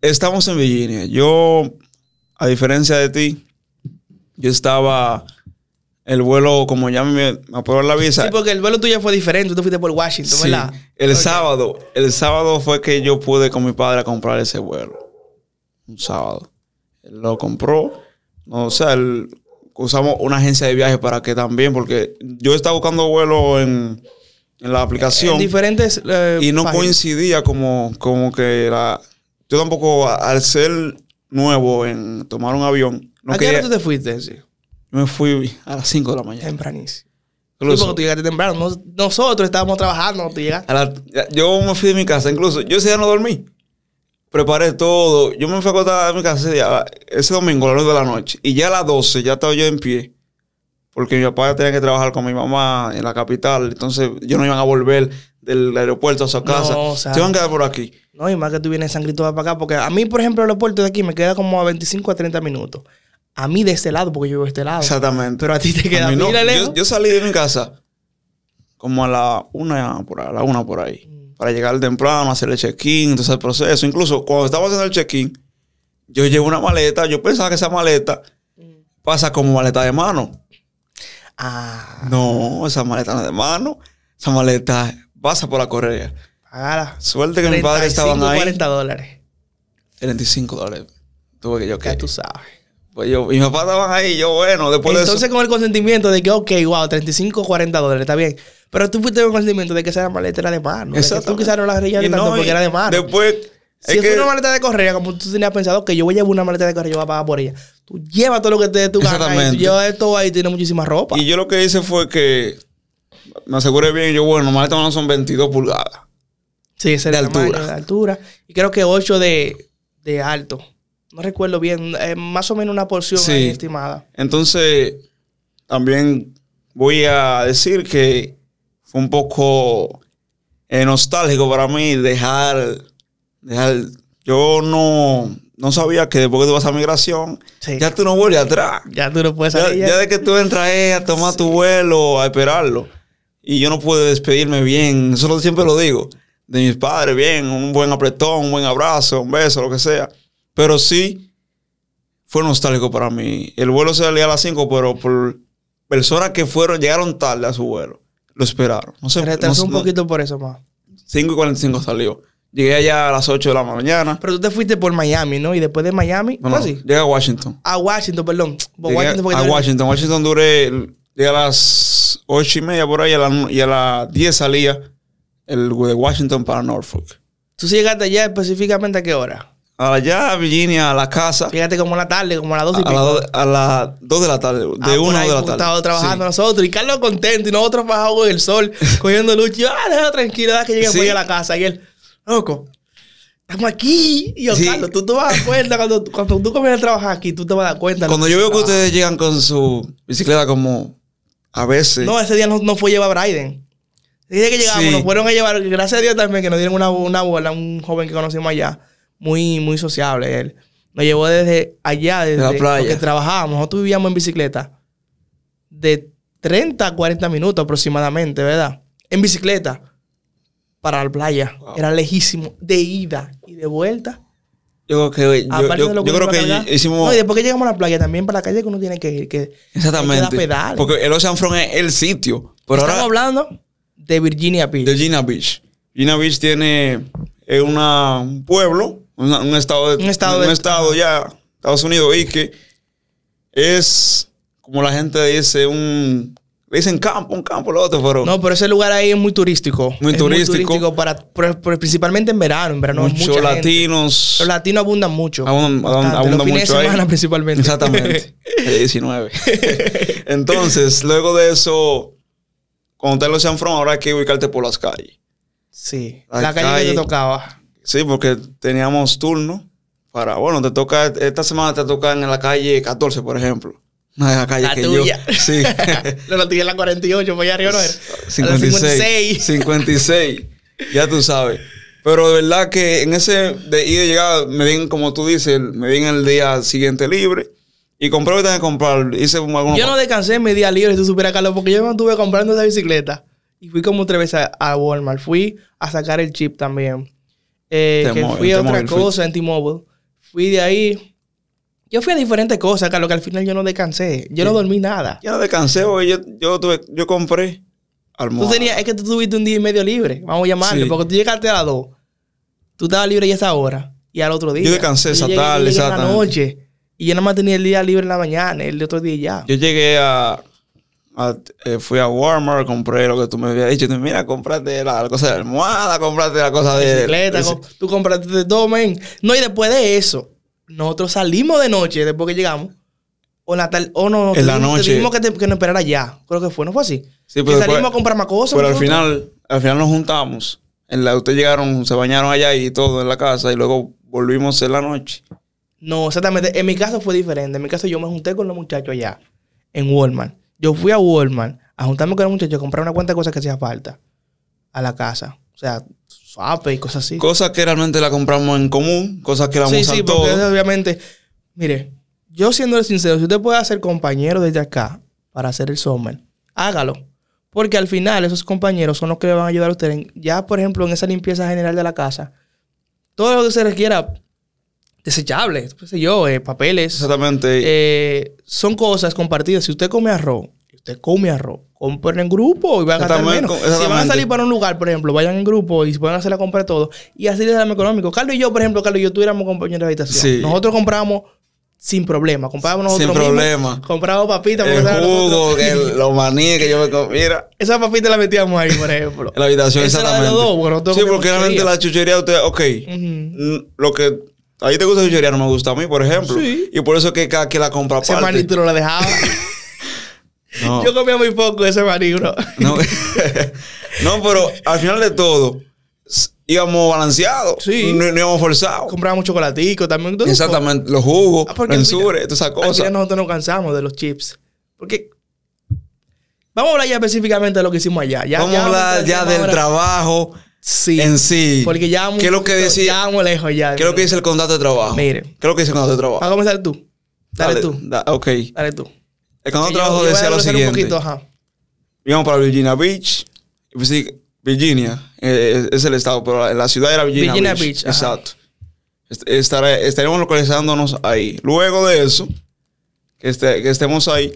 estamos en Virginia. Yo, a diferencia de ti, yo estaba el vuelo, como ya me, me aprobó la visa. Sí, porque el vuelo tuyo fue diferente. Tú fuiste por Washington, sí. ¿verdad? El sábado. El sábado fue que yo pude con mi padre comprar ese vuelo. Un sábado. Él lo compró. o sea, usamos una agencia de viaje para que también, porque yo estaba buscando vuelo en en la aplicación. En diferentes. Eh, y no coincidía como, como que la. Yo tampoco, al ser nuevo en tomar un avión. No ¿A qué hora tú te fuiste? Sí? Yo me fui a las 5 de la mañana. Tempranísimo. Sí, porque tú llegaste temprano. nosotros estábamos trabajando, tú llegaste. yo me fui de mi casa, incluso. Yo ese día no dormí. Preparé todo. Yo me fui a acostar a mi casa ese, domingo a las 9 de la noche. Y ya a las 12 ya estaba yo en pie porque mi papá tenía que trabajar con mi mamá en la capital, entonces yo no iban a volver del aeropuerto a su casa. No, o sea, Se iban a quedar por aquí. No, y más que tú vienes sangrito para acá, porque a mí, por ejemplo, el aeropuerto de aquí me queda como a 25 a 30 minutos. A mí de este lado, porque yo vivo de este lado. Exactamente. Pero a ti te queda no, yo, yo, salí de mi casa como a la una por ahí, a la una por ahí. Para llegar temprano, hacer el check-in, entonces el proceso. Incluso cuando estaba haciendo el check-in, yo llevo una maleta, yo pensaba que esa maleta pasa como maleta de mano. Ah. No, esa maleta no es de mano. Esa maleta pasa por la correa. Pagala. Suerte que mi padre estaban ahí. 40 dólares. 35 dólares. Tuve que yo que. Ya tú sabes. Pues yo, mis papás estaban ahí, yo bueno, después Entonces, de eso. con el consentimiento de que, ok, wow, 35 o 40 dólares, está bien. Pero tú fuiste con el consentimiento de que esa maleta era de mano. Exacto. Tú quizás no la reías tanto porque era de mano. Después. Si es, una maleta de correa, como tú tenías pensado que yo voy a llevar una maleta de correa, yo voy a pagar por ella. Tú llevas todo lo que te dé tu gana y tú llevas todo ahí tienes muchísima ropa. Y yo lo que hice fue que me aseguré bien, yo, bueno, maleta no son 22 pulgadas. Sí, ese de altura. de altura. Y creo que 8 de, de alto. No recuerdo bien, eh, más o menos una porción estimada. Entonces, también voy a decir que fue un poco eh, nostálgico para mí dejar yo no, no sabía que después que tú vas a migración, ya tú no vuelves atrás. Ya tú no puedes salir. Ya, de que tú entras a tomar tu vuelo, a esperarlo. Y yo no puedo despedirme bien, eso siempre lo digo, de mis padres, bien, un buen apretón, un buen abrazo, un beso, lo que sea. Pero sí, fue nostálgico para mí. El vuelo se salía a las 5, pero por personas que fueron, llegaron tarde a su vuelo, lo esperaron. No sé, retrasó un poquito por eso más. 5 y 45 salió. Llegué allá a las 8 de la mañana. Pero tú te fuiste por Miami, ¿no? Y después de Miami, no, así? Llegué a Washington. A Washington, perdón. Washington a Washington. Washington duré, llegué a las 8 y media por ahí y a las 10 salía el de Washington para Norfolk. ¿Tú sí llegaste allá específicamente a qué hora? Allá a Virginia, a la casa. Fíjate como a la tarde, como a las 2 y a, pico. a las 2 de la tarde, de 1 ah, de la tarde. Estamos trabajando nosotros y Carlos contento y nosotros bajados en el sol, cogiendo luz. Y, ah, déjalo tranquilidad que llegue sí. a la casa. Y él, loco, estamos aquí. Y yo, Carlos, tú te vas a dar cuenta cuando, cuando tú comienzas a trabajar aquí, tú te vas a dar cuenta. Cuando yo veo que ustedes llegan con su bicicleta como a veces. No, ese día no, no fue llevar a Bryden. Día que llegamos, nos fueron a llevar, gracias a Dios también, que nos dieron una, una bola, un joven que conocimos allá, muy, muy sociable él. Nos llevó desde allá, desde la playa. que trabajábamos. Nosotros vivíamos en bicicleta. De 30 a 40 minutos aproximadamente, ¿verdad? En bicicleta para la playa. Era lejísimo. De ida y de vuelta. Yo creo que, yo, yo- creo que hicimos... No, y después que llegamos a la playa, también para la calle que uno tiene que ir. Que Exactamente. que dar pedales. Porque el Ocean Front es el sitio. Pero Estamos ahora hablando de Virginia Beach. de Virginia Beach. Virginia Beach tiene es una, un pueblo, una- un estado, de, Un estado un de- estado ya, Estados Unidos, y que es, como la gente dice, un... Dicen campo, un campo, lo otro, pero No, pero ese lugar ahí es muy turístico. Muy Es turístico. para, pero- pero principalmente en verano. En verano muchos mucha gente. latinos. Los latinos abundan mucho. Abundan- Bastante. abundan Los fines mucho de ahí. semana principalmente. Exactamente. El 19. Entonces, luego de eso, cuando te lo Ocean Front, ahora hay que ubicarte por las calles. sí. La La calle, que te tocaba. Sí, porque teníamos turno para, bueno, te toca, esta semana te toca en la calle 14, por ejemplo. Una de las calles La que tuya. yo. Sí. Lo lo tiré en la 48, pues allá arriba no era. A la 56. 56. Ya tú sabes. Pero de verdad que en ese de ir y llegar, me di, como tú dices, me di en el día siguiente libre. Y compré lo que tenía que comprar. Hice algunos Yo no descansé en mi día libre, si tú supieras, Carlos, porque yo me estuve comprando esa bicicleta. Y fui como tres veces a Walmart. Fui a sacar el chip también. Eh, que fui a otra cosa en T-Mobile. Fui de ahí. Yo fui a diferentes cosas, Carlos, que al final yo no descansé. Yo no dormí nada. Ya no descansé, porque yo, yo, tuve, yo compré Tú almohada. tenías, es que tú tuviste un día y medio libre, vamos a llamarle, Sí. porque tú llegaste a las 2. Tú estabas libre ya esa hora y al otro día. Yo descansé esa tarde, yo exactamente. noche. Y yo nada más tenía el día libre en la mañana, el otro día ya. Yo llegué a. a- eh, fui a Walmart, compré lo que tú me habías dicho. Tú, mira, cómprate la, la cosa de almohada, cómprate la cosa de. bicicleta, de- tú compraste de todo, men. No, y después de eso, nosotros salimos de noche, después que llegamos. O en la, tar- o no, En la dijimos- noche. Te dijimos que, te- que nos esperara ya. Creo que fue, ¿no fue así? Sí, que pero salimos después- a comprar más cosas. Pero al final, al final nos juntamos. En la, ustedes llegaron, se bañaron allá y todo en la casa. Y luego volvimos en la noche. No, exactamente. En mi caso fue diferente. En mi caso yo me junté con los muchachos allá, en Walmart. Yo fui a Walmart a juntarme con los muchachos a comprar una cuanta de cosas que hacía falta a la casa. O sea, suape y cosas así. Cosas que realmente la compramos en común. Cosas que la vamos sí, a sí, porque obviamente, mire, yo siendo sincero, si usted puede hacer compañero desde acá para hacer el summer, hágalo. Porque al final esos compañeros son los que le van a ayudar a usted. en- ya, por ejemplo, en esa limpieza general de la casa, todo lo que se requiera, desechables, qué sé yo, eh, papeles, Exactamente. eh, son cosas compartidas. Si usted come arroz, usted come arroz, compren en grupo y van a gastar menos. Si van a salir para un lugar, por ejemplo, vayan en grupo y pueden hacer la compra de todo. Y así les damos económico. Carlos y yo, por ejemplo, Carlos y yo tuviéramos compañeros de habitación. Sí. Nosotros compramos sin problema. Comprábamos Sin nosotros mismos. problema. Comprábamos papitas. el jugo, el- los maníes que yo me comí. Mira, Esas papitas las metíamos ahí, por ejemplo. en la habitación, Esa de exactamente. los dos, porque nosotros sí, porque realmente la chuchería, usted, ok. Lo que a ti te gusta la chuchería no me gusta a mí, por ejemplo. Sí. Y por eso es que cada quien la compra Ese aparte. manito no lo dejaba. No. Yo comía muy poco ese maní, bro. No, no, pero al final de todo, íbamos balanceados. Sí. No, no íbamos forzados. Comprábamos chocolatico también. todo. Exactamente. Los jugos, Ah, mensures, todas esas cosas. nosotros nos cansamos de los chips. Porque. Vamos a hablar ya específicamente de lo que hicimos allá. Ya, Vamos a hablar ya del ahora- trabajo Sí. en sí. Porque ya vamos. ¿Qué es lo que decía? Ya vamos lejos ya. ¿Qué es lo que dice el contrato de trabajo? Mire. ¿Qué es lo que dice el contrato de trabajo? Vamos a comenzar tú. Dale, tú. da- ok. Dale tú. El contrato de yo- trabajo yo decía lo desglosar un siguiente. poquito, ajá. Íbamos para Virginia Beach. Pues Virginia eh, es el estado, pero la, la ciudad era Virginia, Virginia Beach. Exacto. Est- estaré- estaríamos localizándonos ahí. Luego de eso, que, este- que estemos ahí,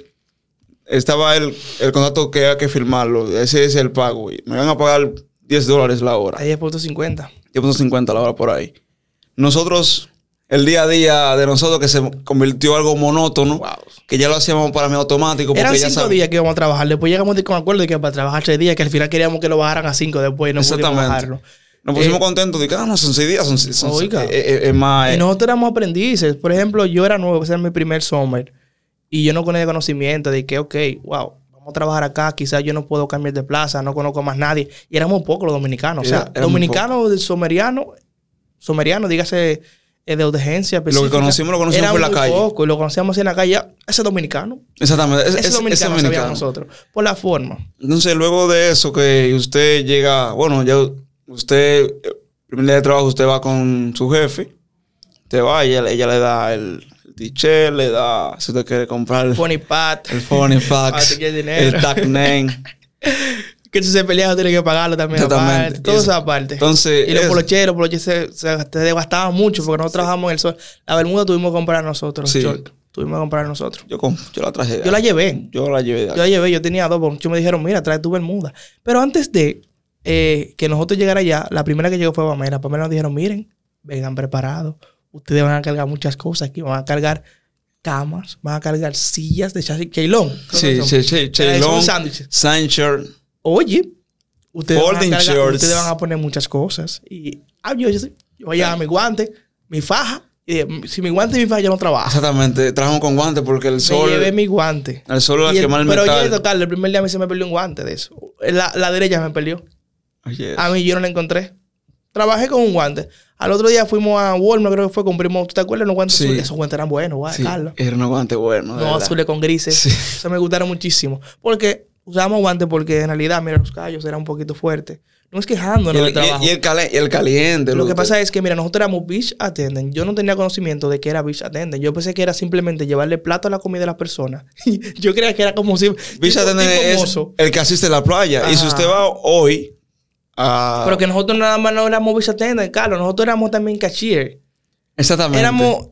estaba el, el contrato que había que firmarlo. Ese es el pago. Y me van a pagar 10 dólares la hora. Ahí es punto 50. 10.50 la hora por ahí. Nosotros, el día a día de nosotros que se convirtió en algo monótono, Wow. que ya lo hacíamos para mí automático. Porque Eran ya cinco sab- días que íbamos a trabajar. Después llegamos de- con acuerdo de que para trabajar tres días, que al final queríamos que lo bajaran a cinco después y no pudimos Exactamente. bajarlo. Nos pusimos Eh, contentos de que, ah, no, son seis días, son, son Oiga. eh, eh, es más. Y eh, nosotros éramos aprendices. Por ejemplo, yo era nuevo, ese era mi primer summer. Y yo no tenía conocimiento de que, ok, wow, vamos a trabajar acá. Quizás yo no puedo cambiar de plaza, no conozco a más nadie. Y éramos pocos los dominicanos. o sea, dominicanos del someriano, someriano, dígase eh, de urgencia. Lo que conocimos, lo conocimos por la calle. pocos, y lo conocíamos en la calle. Ya, Ese dominicano. exactamente. Es, Ese es- ese dominicano, dominicano. nosotros. Por la forma. Entonces, luego de eso, que usted llega, bueno, ya usted, el primer día de trabajo, usted va con su jefe, te va y ella, ella le da el t-shirt, le da, si usted quiere comprar el Funny Pat. el funny Ah, dinero. el tag name. Que si se pelea tiene que pagarlo también aparte. Todo Eso. aparte. Entonces, y los polocheros, poloches se, se, se desgastaban mucho porque nosotros trabajamos en el sol. La bermuda tuvimos que comprar nosotros. Sí. los. Tuvimos que comprar nosotros. Yo, yo la traje Yo la llevé. Yo la llevé Yo la llevé, yo tenía dos, muchos me dijeron, mira, trae tu bermuda. Pero antes de eh, que nosotros llegara allá, la primera que llegó fue Pamela. Pamela nos dijeron, miren, vengan preparados. Ustedes van a cargar muchas cosas aquí. Van a cargar camas, van a cargar sillas de chasis. Keylon. Sí, sí, sí, sándwiches. Sancher. Oye, ustedes van, a cargar- ustedes van a poner muchas cosas. Y ah, yo, yo, yo voy a llevar mi guante, mi faja. Si mi guante y mi faja yo no trabajo. Exactamente. Trabajamos con guantes porque el Me sol. llevé mi guante. El sol va a Y el- quemar el pero metal. oye, tocarle, el primer día a mí se me perdió un guante de eso. La, la derecha me perdió. Oye, A mí yo no la encontré. Trabajé con un guante. Al otro día fuimos a Walmart, creo que fue, compramos, ¿tú te acuerdas? Los guantes Sí. azules. Esos guantes eran buenos, guay, sí, Carlos. era un guante bueno. de No, verdad. azules con grises. Sí. Eso me gustaron muchísimo. Porque usábamos guantes porque en realidad, mira, los callos eran un poquito fuertes. No es quejándonos el, del trabajo. y- el cali- y el caliente. Lo que pasa es que, mira, nosotros éramos beach attendant. Yo no tenía conocimiento de que era beach attendant. Yo pensé que era simplemente llevarle plato a la comida a las personas. yo creía que era como si... Beach attendant es el que asiste a la playa. Y si usted va hoy a... Pero que nosotros nada más no éramos attendant, Carlos. Nosotros éramos también cashier. Exactamente. Éramos...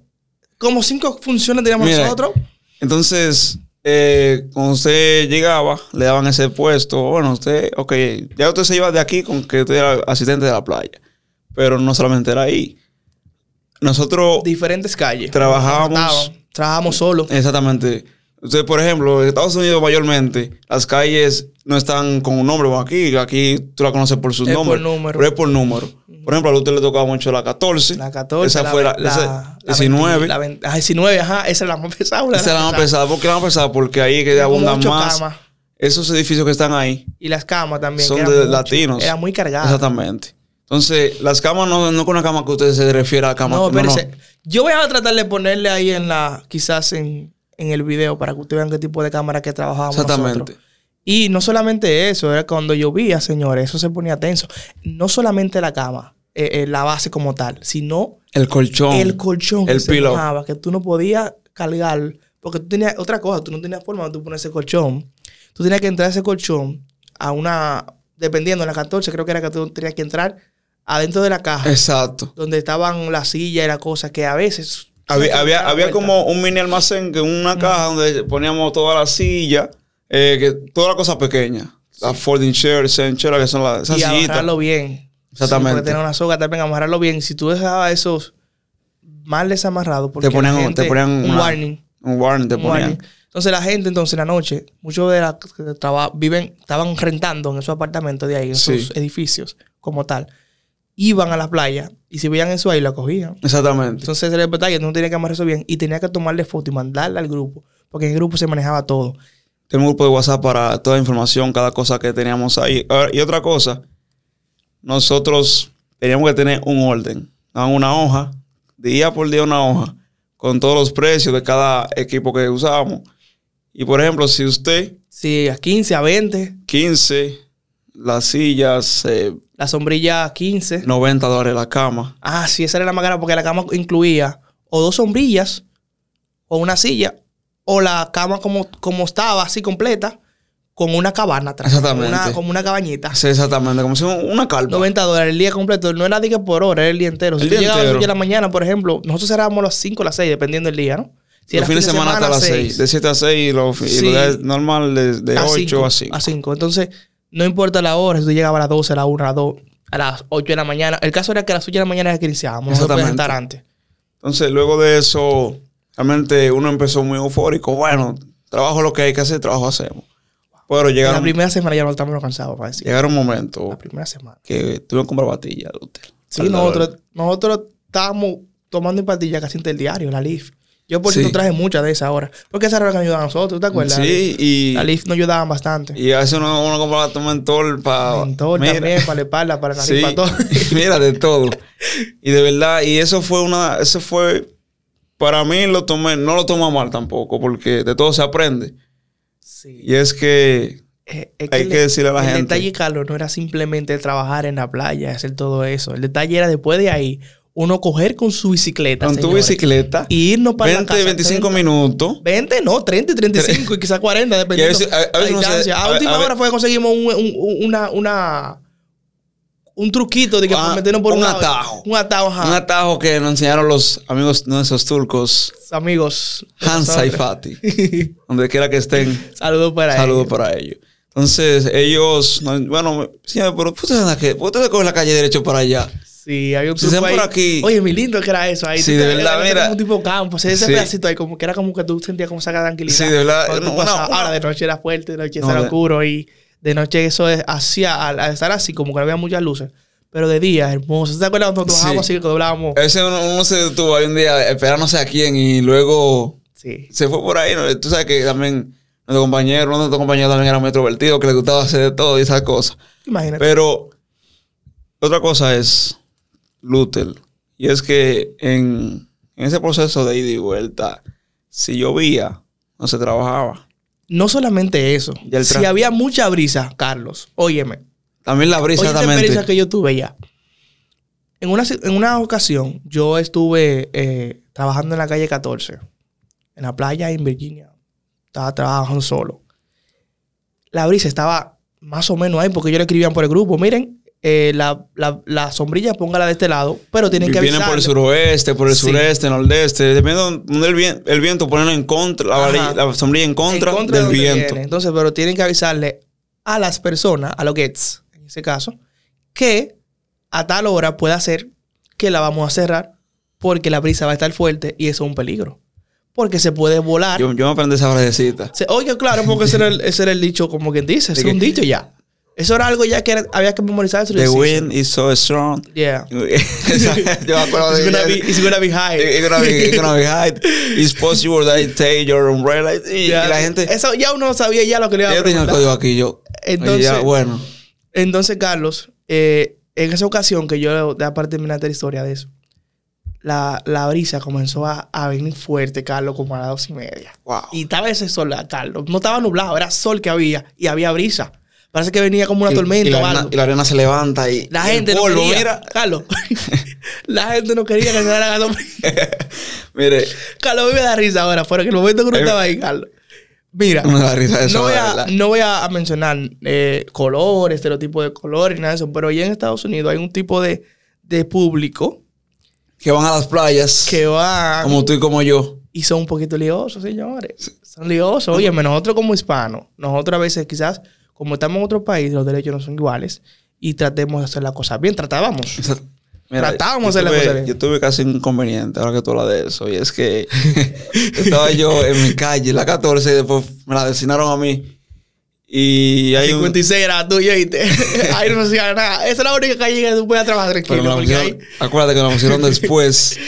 Como cinco funciones teníamos Mira, nosotros. Entonces, eh, cuando usted llegaba, le daban ese puesto. Bueno, usted, ok, ya usted se iba de aquí con que usted era asistente de la playa. Pero no solamente era ahí. Nosotros, Diferentes calles. Trabajábamos-. Trabajábamos solos. exactamente. Usted, por ejemplo, en Estados Unidos mayormente, las calles no están con un nombre. Aquí, aquí tú la conoces por por nombres. número. Pero es por número. Por ejemplo, a usted le tocaba mucho la 14. La 14. Esa la, fue la, la- esa- la 19. 20, La 20, ah, 19, ajá. Esa es la más pesada. Esa es la más pesada. ¿Por qué la más pesada? Porque ahí que abundan más. camas. Esos edificios que están ahí Y las camas también. son de mucho. latinos. Era muy cargada. Exactamente. Entonces, las camas no, no con una cama que usted se refiere a cama. No, no, no. Yo voy a tratar de ponerle ahí en la, quizás en, en el video para que ustedes vean qué tipo de cámara que trabajábamos Exactamente. nosotros. Y no solamente eso, era cuando llovía, señores, eso se ponía tenso. No solamente la cama, eh, eh, la base como tal, sino El colchón. el colchón que el se pillow. mojaba, que tú no podías cargar, porque tú tenías otra cosa, tú no tenías forma de tú poner ese colchón. Tú tenías que entrar ese colchón a una, dependiendo, en la 14 creo que era que tú tenías que entrar adentro de la caja, Exacto. donde estaban la silla y la cosa, que a veces... Había, había, había como un mini almacén, que una caja donde poníamos toda la silla, eh, que toda la cosa pequeña. La folding chair, zen chair, que son las esas y sillitas. amarrarlo bien. Exactamente. Sí, porque tener una soga también, amarrarlo bien. Si tú dejabas esos mal desamarrados, porque Te ponían, gente- te ponían un una- warning. Un warning te ponían. warning. Entonces la gente, entonces en la noche, muchos de las que traba- viven, estaban rentando en esos apartamentos de ahí, en esos Sí. edificios como tal. Iban a la playa y si veían eso ahí, la cogían. Exactamente. Entonces el detalle, tú no tenías que amarrar eso bien y tenía que tomarle foto y mandarla al grupo, porque en el grupo se manejaba todo. Tenemos un grupo de WhatsApp para toda la información, cada cosa que teníamos ahí. Ah, Y otra cosa, nosotros teníamos que tener un orden. Daban una hoja, día por día una hoja, con todos los precios de cada equipo que usábamos. Y por ejemplo, si usted, Sí, a 15, a 20, 15, las sillas, eh, la sombrilla a 15. 90 dólares la cama. Ah, sí, esa era la más cara porque la cama incluía o dos sombrillas o una silla o la cama como, como estaba, así completa, con una cabana atrás. Exactamente. Como una, como una cabañita. Sí, exactamente, como si una carpa. 90 dólares el día completo. No era de que por hora, era el día entero. Si El tú día llegabas a las entero. 8 de la mañana, por ejemplo, nosotros cerrábamos a las 5 o las 6, dependiendo del día, ¿no? Si los fines fin de semana hasta las 6. De 7 a 6 y los, y Sí. los días normal de, de 8 a 5. A 5. Entonces, no importa la hora, si tú llegabas a las 12, a las 1, a las 2, a las 8 de la mañana. El caso era que a las 8 de la mañana era que iniciábamos. No se podía Exactamente. estar antes. Entonces, luego de eso, realmente uno empezó muy eufórico. Bueno, trabajo lo que hay que hacer, trabajo hacemos. Pero En la llegaron, primera semana ya no estábamos cansados, para decir. llegaron momentos La primera semana. que tuve que comprar batillas de hotel. Sí, nosotros, nosotros estábamos tomando en pastillas casi del diario, la LIF. Yo por Sí. cierto traje muchas de esas ahora. Porque esas eran las que ayudaban a nosotros, ¿te acuerdas? Sí, y, La LIF nos ayudaban bastante. y a veces uno, uno compraba tu mentor para... Mentor también, para la espalda, para la nariz, Sí, para todo. mira, de todo. Y de verdad, y eso fue una, eso fue, para mí lo tomé, no lo tomo mal tampoco, porque de todo se aprende. Sí. Y es que Eh, es hay el- que decirle a la el gente. detalle, Carlos, no era simplemente trabajar en la playa, hacer todo eso. El detalle era después de ahí, uno coger con su bicicleta. Con tu señores, bicicleta. Y irnos para 20, la casa. 25 30, minutos. 20, no, 30 y 35 y quizás 40, dependiendo a veces- a- a la veces no sé- distancia. A, a- última hora fue que conseguimos un, un- una, una, un truquito de que Ah, meternos por un lado. atajo. Un atajo, ajá. Un atajo que nos enseñaron los amigos nuestros turcos, Amigos. Hansa y Fati. Donde quiera que estén, Saludos para saludos ellos. para ellos. Entonces, ellos, no, bueno, sí, pero ¿por qué ustedes que ¿por qué ustedes cogen la calle derecho para allá? Sí, había un truco ahí. por aquí. Oye, mi lindo que era eso ahí. Sí, de verdad, mira. como un tipo campo. O sea, ese Sí. pedacito ahí como que era como que tú sentías como saca tranquilidad. Sí, de verdad, pasabas. una- Ahora de noche era fuerte, de noche No, era oscuro y de noche eso es hacía, al, al estar así como que no había muchas luces. Pero de día, hermoso. ¿Te acuerdas cuando Sí. trabajábamos así que doblábamos? A veces uno, uno se detuvo ahí un día esperando no sé a quién y luego Sí. se fue por ahí. ¿no? Tú sabes que también nuestro compañero, uno de nuestros compañeros también era muy extrovertido, que le gustaba hacer de todo y esas cosas. Imagínate. Pero otra cosa es Luther. Y es que en, en ese proceso de ida y vuelta, si llovía, no se trabajaba. no solamente eso. Si había mucha brisa, Carlos, óyeme. También la brisa exactamente. experiencia que yo tuve ya. En una, en una ocasión, yo estuve eh, trabajando en la calle 14, en la playa en Virginia. Estaba trabajando solo. La brisa estaba más o menos ahí, porque yo le escribían por el grupo. Miren, eh, la, la, la sombrilla póngala de este lado, pero tienen que Vienen por el suroeste, por el Sí. sureste, nordeste. Dependiendo de donde el, vien- el viento, ponerlo en contra, la, Ajá. varilla- la sombrilla en contra, En contra de del viento. viene. Entonces, pero tienen que avisarle a las personas, a los gets, en ese caso, que a tal hora puede ser que la vamos a cerrar porque la brisa va a estar fuerte y eso es un peligro. Porque se puede volar. Yo, yo me aprendí esa frasecita. Se- oye, claro, porque ese era, el, ese era el dicho, como quien dice, es un dicho ya. Eso era algo ya que era- había que memorizar. The wind is so strong. Yeah. Yo me acuerdo de It's gonna, be, it's gonna be high. It's gonna be, it's gonna be high. It's possible that I take your umbrella. Y, Ya. y la gente. Eso ya uno sabía ya lo que le iba a Yo tenía el preguntar. código aquí. Yo. Entonces- y ya, bueno. Entonces, Carlos, eh, en esa ocasión que yo, de aparte terminar la historia de eso, la, la brisa comenzó a, a venir fuerte, Carlos, como a las dos y media. Wow. Y estaba ese sol, Carlos. No estaba nublado, era sol que había y había brisa. Parece que venía como una Y- tormenta y, la o arena, y la arena se levanta y. La y el gente no quería. Mira, Carlos, la gente no quería que se la gasolina. mire. Carlos, me da risa ahora, pero que el momento que uno estaba ahí, Carlos. Mira, Me da risa eso, no, voy a, no voy a mencionar eh, colores, estereotipos de colores, nada de eso, pero allá en Estados Unidos hay un tipo de, de público Que van a las playas. que va Como tú y como yo. y son un poquito liosos, señores. Son liosos. Oye, nosotros como hispanos, nosotros a veces quizás, como estamos en otro país, los derechos no son iguales y tratemos de hacer la cosa bien. Tratábamos. Esa- Tratábamos yo de hacer la tuve- cosa bien. Yo tuve casi un inconveniente ahora que tú hablas de eso. Y es que estaba yo en mi calle, la 14, y después me la designaron a mí. Y hay un. 56 era tuyo, ¿viste? ahí no hacía nada. Esa es la única calle que tú puedes trabajar Pero tranquilo. la pusieron- ahí... acuérdate que me la pusieron después.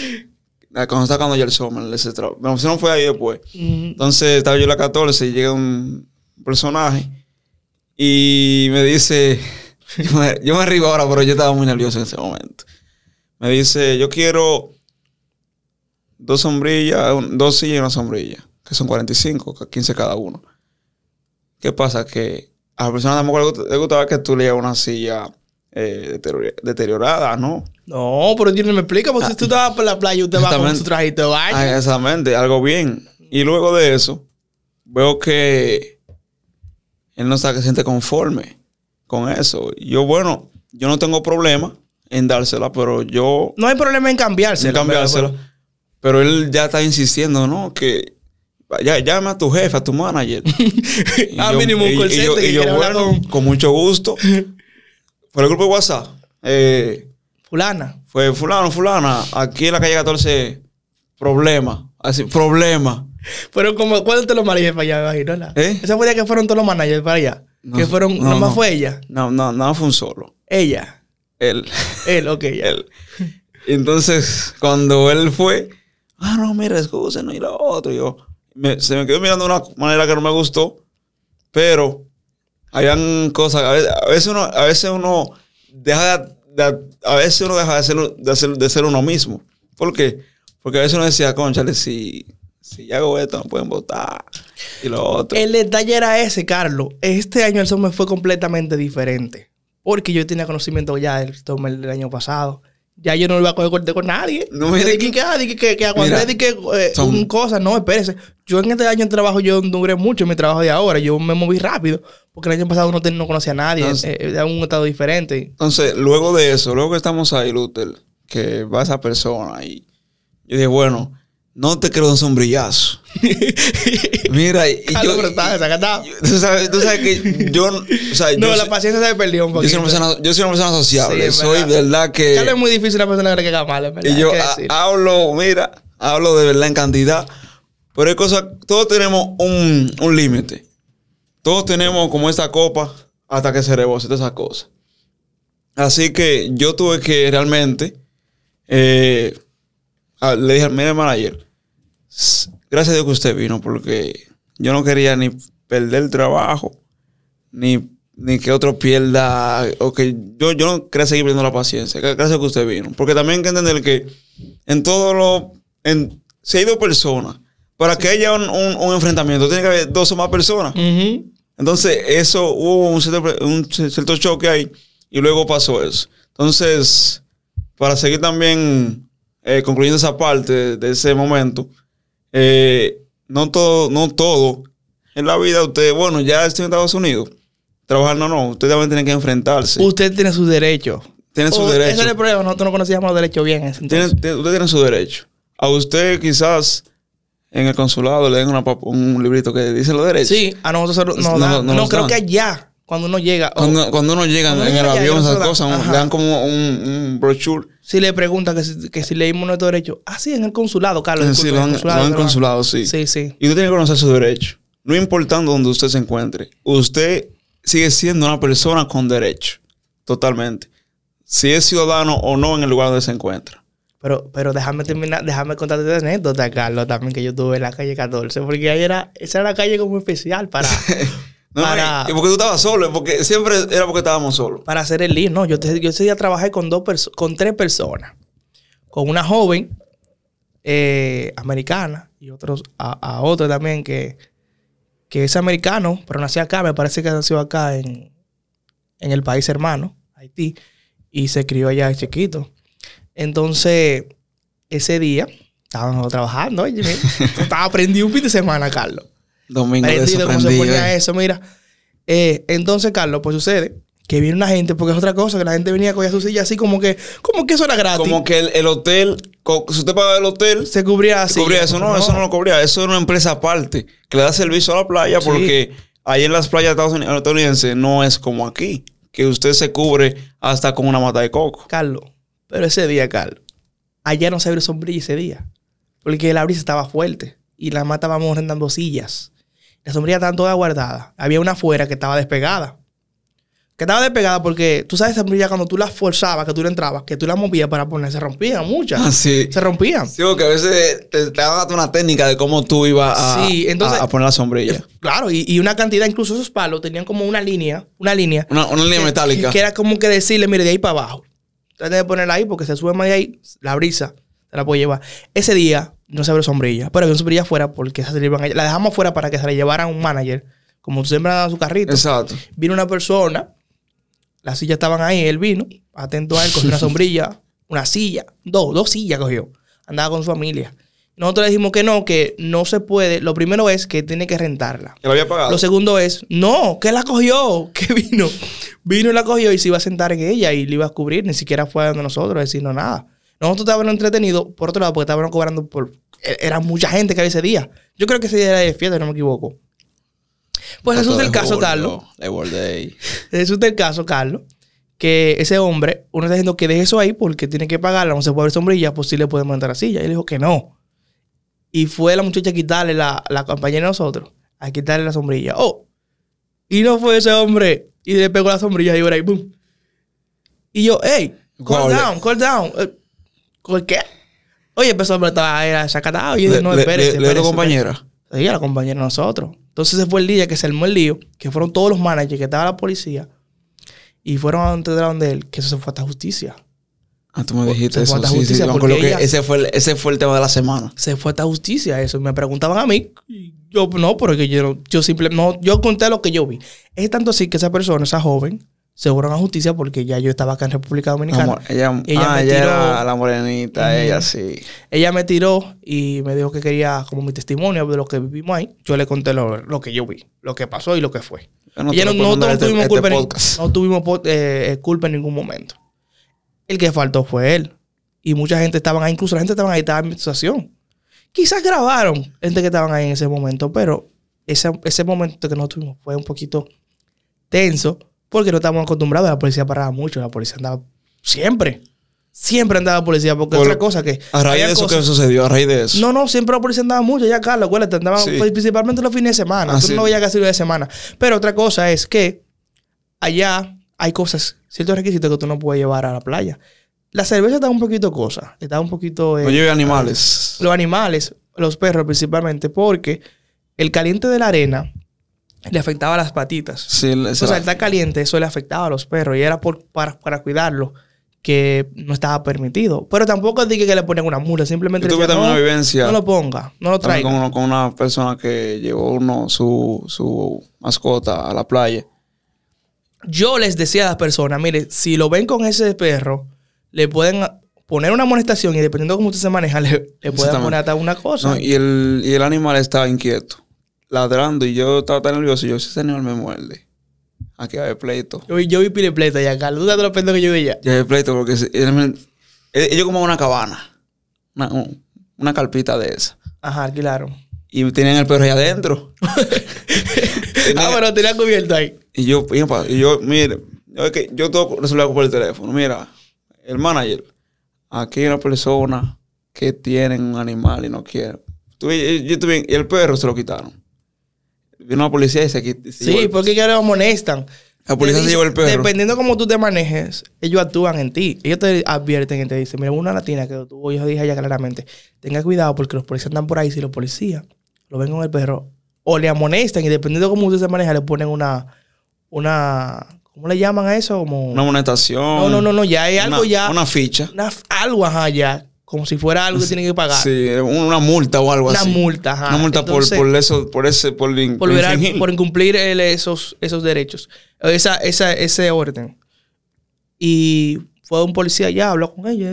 Cuando estaba cuando ya el Sommer, Me la pusieron fue ahí después. Entonces estaba yo en la 14 y llega un personaje y me dice, yo me, yo me río ahora, pero yo estaba muy nervioso en ese momento. Me dice, yo quiero dos sombrillas, dos sillas y una sombrilla, que son 45, que 15 cada uno. ¿Qué pasa? Que a la persona tampoco le gust- le gustaba que tú le llevas una silla eh, deterior- deteriorada, ¿no? No, pero yo no me explica, porque si tú estabas por la playa, usted va con su trajito de baño. Ah, exactamente, algo bien. Y luego de eso, veo que él no se siente conforme con eso. Yo, bueno, yo no tengo problema en dársela, pero yo No hay problema en cambiársela. en cambiársela. Pero él ya está insistiendo, ¿no? Que ya, llama a tu jefe, a tu manager. Y Ah, yo- mínimo un y- call y yo, y yo, quiere hablar bueno, con- con mucho gusto. Por el grupo de WhatsApp. Eh, Fulana. fue fulano, fulana, aquí en la calle 14, problema. Así, problema. Pero como, ¿cuándo te los managers para allá, imagino? ¿no? ¿Eh? Esa fue la que fueron todos los managers para allá. No, que fueron, no, nomás no. fue ella. No, no, no fue un solo. Ella. Él. Él, ok, ya. él. Entonces, cuando él fue, ah, no, mira, no y lo otro. Yo, me- se me quedó mirando de una manera que no me gustó, pero habían cosas, a veces, a veces uno, a veces uno deja de, de- a veces uno deja de ser, de ser, de ser uno mismo. ¿Por qué? Porque a veces uno decía, conchale, si, si hago esto, me pueden votar. Y lo otro. El detalle era ese, Carlos. Este año el summer fue completamente diferente. Porque yo tenía conocimiento ya del summer del año pasado. ya yo no lo iba a coger corte con nadie. No, No me que- que, que, que, que aguanté, Mira, que eh, son- un cosa, no, espérese. Yo en este año en trabajo yo no duré mucho en mi trabajo de ahora. Yo me moví rápido. Porque el año pasado no, no conocía a nadie. Entonces- eh, era un estado diferente. Entonces, luego de eso, luego que estamos ahí, Luther, que va esa persona y yo dije, bueno, no te creo un sombrillazo. Mira, y, Carlos, yo... y- y- tú, sabes, tú sabes que yo... O sea, No, yo, la soy- paciencia se me perdió un yo poquito. soy una persona, yo soy una persona sociable. Sí, es soy verdad. que... Es muy difícil una persona que haga mal, es verdad. Y yo hablo, mira, hablo de verdad en cantidad. Pero hay cosas, todos tenemos un, un límite. Todos tenemos como esta copa hasta que se rebose todas esas cosas. Así que yo tuve que realmente, eh, le dije al manager, gracias a Dios que usted vino, porque yo no quería ni perder el trabajo, ni, ni que otro pierda, o que yo, yo no quería seguir perdiendo la paciencia. Gra- Gracias a que usted vino. Porque también hay que entender que en todo lo, en, si hay dos personas, para que haya un, un- un enfrentamiento, tiene que haber dos o más personas. Entonces, eso hubo un cierto, un cierto choque ahí y luego pasó eso. Entonces, para seguir también eh, concluyendo esa parte de ese momento, eh, no todo, no todo en la vida, usted, bueno, ya estoy en Estados Unidos, trabajar no, no, usted también tiene que enfrentarse. Usted tiene sus derechos. Tiene sus derechos. Ese es el problema. Nosotros no conocíamos los derechos bien. en ese Tiene- usted tiene su derecho. A usted quizás en el consulado le den una un librito que dice los derechos. Sí, a nosotros nos No, dan- no No, nos creo dan. que allá, cuando uno llega, Cuando, cuando uno llega Cuando en uno el llega, avión, esas cosas, le dan como un, un brochure. si le preguntan que si, que si leímos nuestro derecho, ah, sí, en el consulado, Carlos. Sí, disculpe, lo han, consulado, han pero- consulado, sí. Sí, sí. Y usted tiene que conocer sus derechos. No importando donde usted se encuentre. Usted sigue siendo una persona con derecho. Totalmente. Si es ciudadano o no en el lugar donde se encuentra. Pero, pero déjame terminar, déjame contarte de anécdota, Carlos, también que yo tuve en la calle 14, porque ahí era, esa era la calle como especial para, No, Para- y porque tú estabas solo, porque siempre era porque estábamos solos. para hacer el lío. No, yo, ese día trabajé con dos con tres personas. Con una joven eh, americana y otros, a, a otro también que, que es americano, pero nació acá, me parece que nació acá en, en el país hermano, Haití, y se crió allá de chiquito. Entonces, ese día estábamos trabajando, oye, estaba prendido un fin de semana, Carlos. Domingo de Prendido, como se ponía eh. eso, mira. Eh, entonces, Carlos, pues sucede que viene una gente, porque es otra cosa, que la gente venía a coger su silla así como que, como que eso era gratis. Como que el, el hotel, si usted paga el hotel, se cubría así. cubría eso. No, eso no lo cubría. Eso era una empresa aparte que le da servicio a la playa Sí. porque ahí en las playas estadounidenses no es como aquí, que usted se cubre hasta con una mata de coco. Carlos, pero ese día, Carlos, allá no se abrió sombrilla ese día. Porque la brisa estaba fuerte y la más estábamos rentando sillas. Las sombrillas estaban todas guardadas. Había una afuera que estaba despegada. Que estaba despegada porque tú sabes, esa sombrilla cuando tú la forzabas, que tú la entrabas, que tú la movías para poner, se rompían muchas. Así. Se rompían. Sí, porque a veces te, te daban una técnica de cómo tú ibas a, Sí, entonces- a, a poner la sombrilla. Claro, y, y una cantidad, incluso esos palos tenían como una línea, una línea. Una, una línea que- metálica. Que, era como que decirle, mire, de ahí para abajo. Trate de ponerla ahí porque se sube más de ahí, la brisa se la puede llevar. Ese día no se abrió sombrilla, pero había una sombrilla afuera porque esa se la iban a- La dejamos afuera para que se la llevaran un manager, como siempre daba su carrito. Exacto. Vino una persona, las sillas estaban ahí, él vino, atento a él, cogió una sombrilla, una silla, dos, dos sillas cogió. Andaba con su familia. Nosotros le dijimos que no, que no se puede. Lo primero es que tiene que rentarla. Que lo había pagado. Lo segundo es, no, que la cogió, que vino. Vino y la cogió y se iba a sentar en ella y le iba a cubrir, ni siquiera fue a donde nosotros, a decirnos nada. Nosotros estábamos entretenidos, por otro lado, porque estábamos cobrando por... e- Era mucha gente que había ese día. Yo creo que ese día era de fiesta, si no me equivoco. Pues resulta el caso, Carlos. Resulta el caso, Carlos, que ese hombre, uno está diciendo que deje eso ahí porque tiene que pagarla, no se puede abrir sombrilla, pues sí le podemos entrar a silla. Y él dijo que no. Y fue la muchacha a quitarle la, la compañera de nosotros, a quitarle la sombrilla. Oh, y no fue ese hombre. Y le pegó la sombrilla y ahora ahí, boom. Y yo, hey, calm down, calm down. ¿Por qué? Oye, ese hombre estaba era desacatado. Y yo dije, no, espérese. le- le compañera. Sí, a la compañera de nosotros. Entonces ese fue el día que se armó el lío, que fueron todos los managers, que estaba la policía, y fueron a donde donde él, que eso se fue hasta justicia. Ah, tú me dijiste Se fue eso. hasta Sí, justicia porque que ese fue, el, ese fue el tema de la semana. Se fue hasta justicia eso. Me preguntaban a mí, y yo no, porque yo, no- yo simplemente, no, yo conté lo que yo vi. Es tanto así que esa persona, esa joven, se fueron a justicia porque ya yo estaba acá en República Dominicana. ella, ella, ah, ella era la morenita, ella sí. Ella me tiró y me dijo que quería como mi testimonio de lo que vivimos ahí. Yo le conté lo, que yo vi, lo que pasó y lo que fue. No, ella no, no, este, tuvimos, este culpa, en, no tuvimos eh, culpa en ningún momento. El que faltó fue él. Y mucha gente estaban ahí, incluso la gente estaba ahí, estaba en mi situación. Quizás grabaron gente que estaban ahí en ese momento, pero ese, ese momento que nosotros tuvimos fue un poquito tenso porque no estábamos acostumbrados. La policía paraba mucho. La policía andaba siempre. Siempre andaba la policía. Porque otra cosa que. A raíz de eso, ¿qué sucedió? A raíz de eso. No, no, siempre la policía andaba mucho. Ya, Carlos, acuérdate, andaban principalmente los fines de semana. Ah, no veía casi de semana. Pero otra cosa es que allá hay cosas, ciertos requisitos que tú no puedes llevar a la playa. La cerveza está un poquito cosa. Está un poquito. Eh, no lleve animales. Los animales, los perros principalmente, porque el caliente de la arena le afectaba las patitas. Sí, o sea, el estar caliente, eso le afectaba a los perros y era por, para, para cuidarlo que no estaba permitido. Pero tampoco dije que le ponen una mula, simplemente tuve también una vivencia. No lo ponga, no lo traiga. Con, con, una persona que llevó uno su, su mascota a la playa. Yo les decía a las personas, mire, si lo ven con ese perro, le pueden poner una amonestación y dependiendo de cómo usted se maneja, le, le pueden poner hasta una cosa. y, el, y el animal estaba inquieto ladrando y yo estaba tan nervioso. Y yo, ese animal me muerde. Aquí va el pleito. Yo, yo vi pile pleito ya, Carlos. ¿Tú sabes lo que yo veía? Ya el pleito porque ellos como una cabana. Una, una carpita de esa. Ajá, alquilaron. Y tenían el perro ahí adentro. ah, pero tenía cubierto ahí. Y yo, y yo, mire, yo, que yo todo resolver por el teléfono. Mira, el manager, aquí hay una persona que tiene un animal y no quiere. y el perro se lo quitaron. Vino la policía y quitó. Sí, porque ellos lo amonestan. La policía se llevó el perro. Dependiendo de cómo tú te manejes, ellos actúan en ti. Ellos te advierten y te dicen, mira, una latina que tú, yo dije allá claramente, tenga cuidado porque los policías andan por ahí. Si los policías lo ven con el perro, o le amonestan y dependiendo de cómo usted se maneja, le ponen una, una, ¿cómo le llaman a eso? Como... Una amonestación. No, no, no, no, ya hay algo ya. Una ficha. algo, ajá, ya como si fuera algo que tienen que pagar. Sí, una multa o algo así. Una multa, ajá. Una multa por, por, eso, por ese, por, por, por incumplir esos, esos derechos. Esa, esa, ese orden. Y fue un policía ya, habló con ella,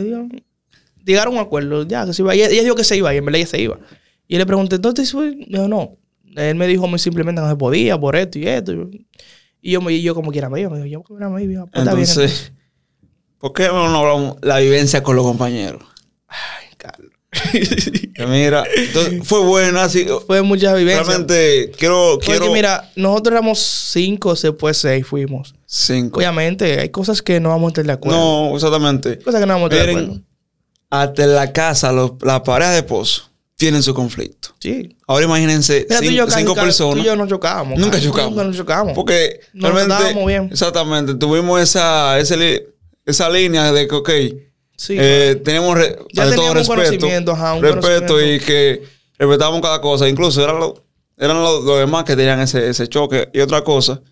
llegaron a un acuerdo, ya, que se iba. Ella, ella, dijo que se iba, y en verdad ella se iba. Y le pregunté, entonces, dijo, no. Él me dijo muy simplemente no se podía por esto y esto. Y yo, y yo como quiera me iba, me dijo, yo como quiera me iba. Pues entonces, ¿por qué no hablamos la vivencia con los compañeros? Ay, Carlos. mira, fue buena, sí. Fue mucha vivencia. Realmente, quiero, quiero... mira, nosotros éramos cinco, después seis fuimos. Cinco. Obviamente, hay cosas que no vamos a estar de acuerdo. No, exactamente. Cosas que no vamos a estar de acuerdo. Hasta en la casa, los, la pareja de esposo tienen su conflicto. Sí. Ahora imagínense cinco, personas. Tú y yo no chocábamos. Nunca chocamos. Nunca nos chocamos. Porque realmente, bien. Exactamente. Tuvimos esa, esa, esa línea de que, ok, Sí, eh, tenemos ya todo respeto, respeto y que respetamos cada cosa. Incluso eran, eran los, demás que tenían ese, ese, choque. Y otra cosa,